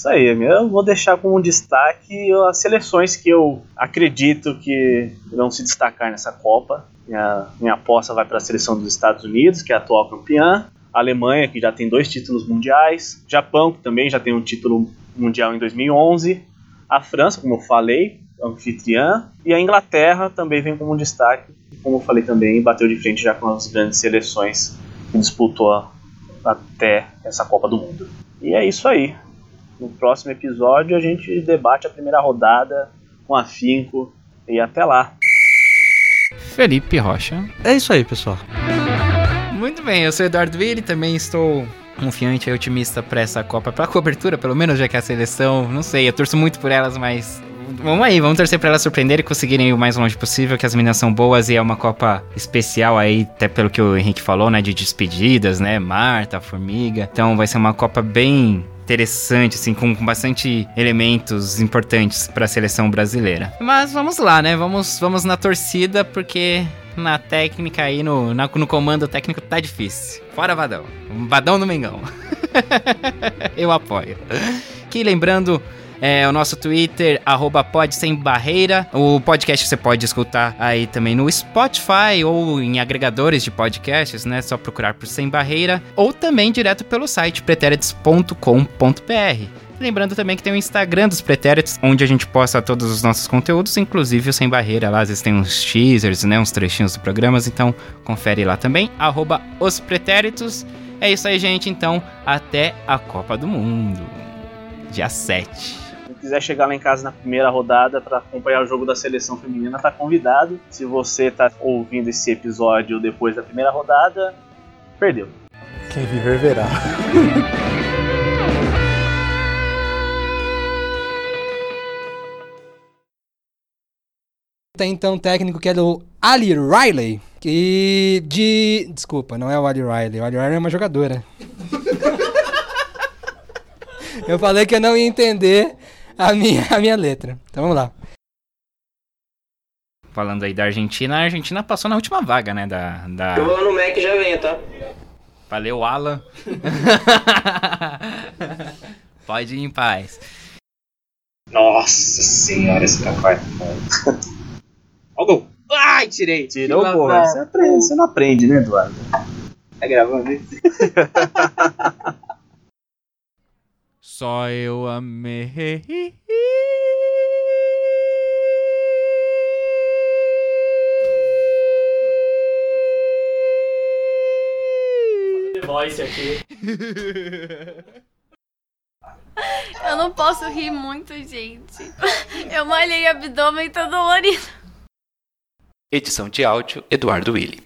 Isso aí, eu vou deixar como destaque as seleções que eu acredito que vão se destacar nessa Copa. Minha, minha aposta vai para a seleção dos Estados Unidos, que é a atual campeã. A Alemanha, que já tem dois títulos mundiais. Japão, que também já tem um título mundial em 2011. A França, como eu falei, anfitriã. E a Inglaterra também vem como destaque. Como eu falei também, bateu de frente já com as grandes seleções que disputou até essa Copa do Mundo. E é isso aí. No próximo episódio a gente debate a primeira rodada com afinco e até lá. Felipe Rocha. É isso aí, pessoal. Muito bem, eu sou Eduardo Ville, também estou confiante e otimista para essa Copa, para cobertura, pelo menos já que a seleção, não sei, eu torço muito por elas, mas vamos aí, vamos torcer para elas surpreenderem e conseguirem ir o mais longe possível, que as meninas são boas e é uma Copa especial aí, até pelo que o Henrique falou, né, de despedidas, né, Marta, Formiga. Então vai ser uma Copa bem interessante, assim, com, bastante elementos importantes para a seleção brasileira. Mas vamos lá, né? Vamos, vamos na torcida, porque na técnica aí, no, na, no comando técnico, tá difícil. Fora Vadão. Vadão no Mengão. Eu apoio. Que lembrando, é, o nosso Twitter, arroba pode sem barreira. O podcast você pode escutar aí também no Spotify ou em agregadores de podcasts, né? Só procurar por Sem Barreira. Ou também direto pelo site pretéritos.com.br. Lembrando também que tem o Instagram dos Pretéritos, onde a gente posta todos os nossos conteúdos, inclusive o Sem Barreira. Lá às vezes tem uns teasers, né? Uns trechinhos dos programas, então confere lá também. Arroba os Pretéritos. É isso aí, gente. Então, até a Copa do Mundo. Dia 7 quiser chegar lá em casa na primeira rodada para acompanhar o jogo da seleção feminina, tá convidado. Se você tá ouvindo esse episódio depois da primeira rodada, perdeu. Quem viver verá. Tem então um técnico que é do Ali Riley, que de... Desculpa, não é o Ali Riley. O Ali Riley é uma jogadora. eu falei que eu não ia entender a minha, a minha letra. Então vamos lá. Falando aí da Argentina, a Argentina passou na última vaga, né? Da, da... Eu vou lá no Mac e já venho, tá? Valeu, Alan. Pode ir em paz. Nossa senhora, esse é foda. Ó o gol. Ai, tirei. Tirou, porra. da Você, aprende, você não aprende, né, Eduardo? Tá gravando isso? Só eu amei. Voice aqui. Eu não posso rir muito, gente. Eu malhei abdômen todo dolorido. Edição de áudio, Eduardo Willi.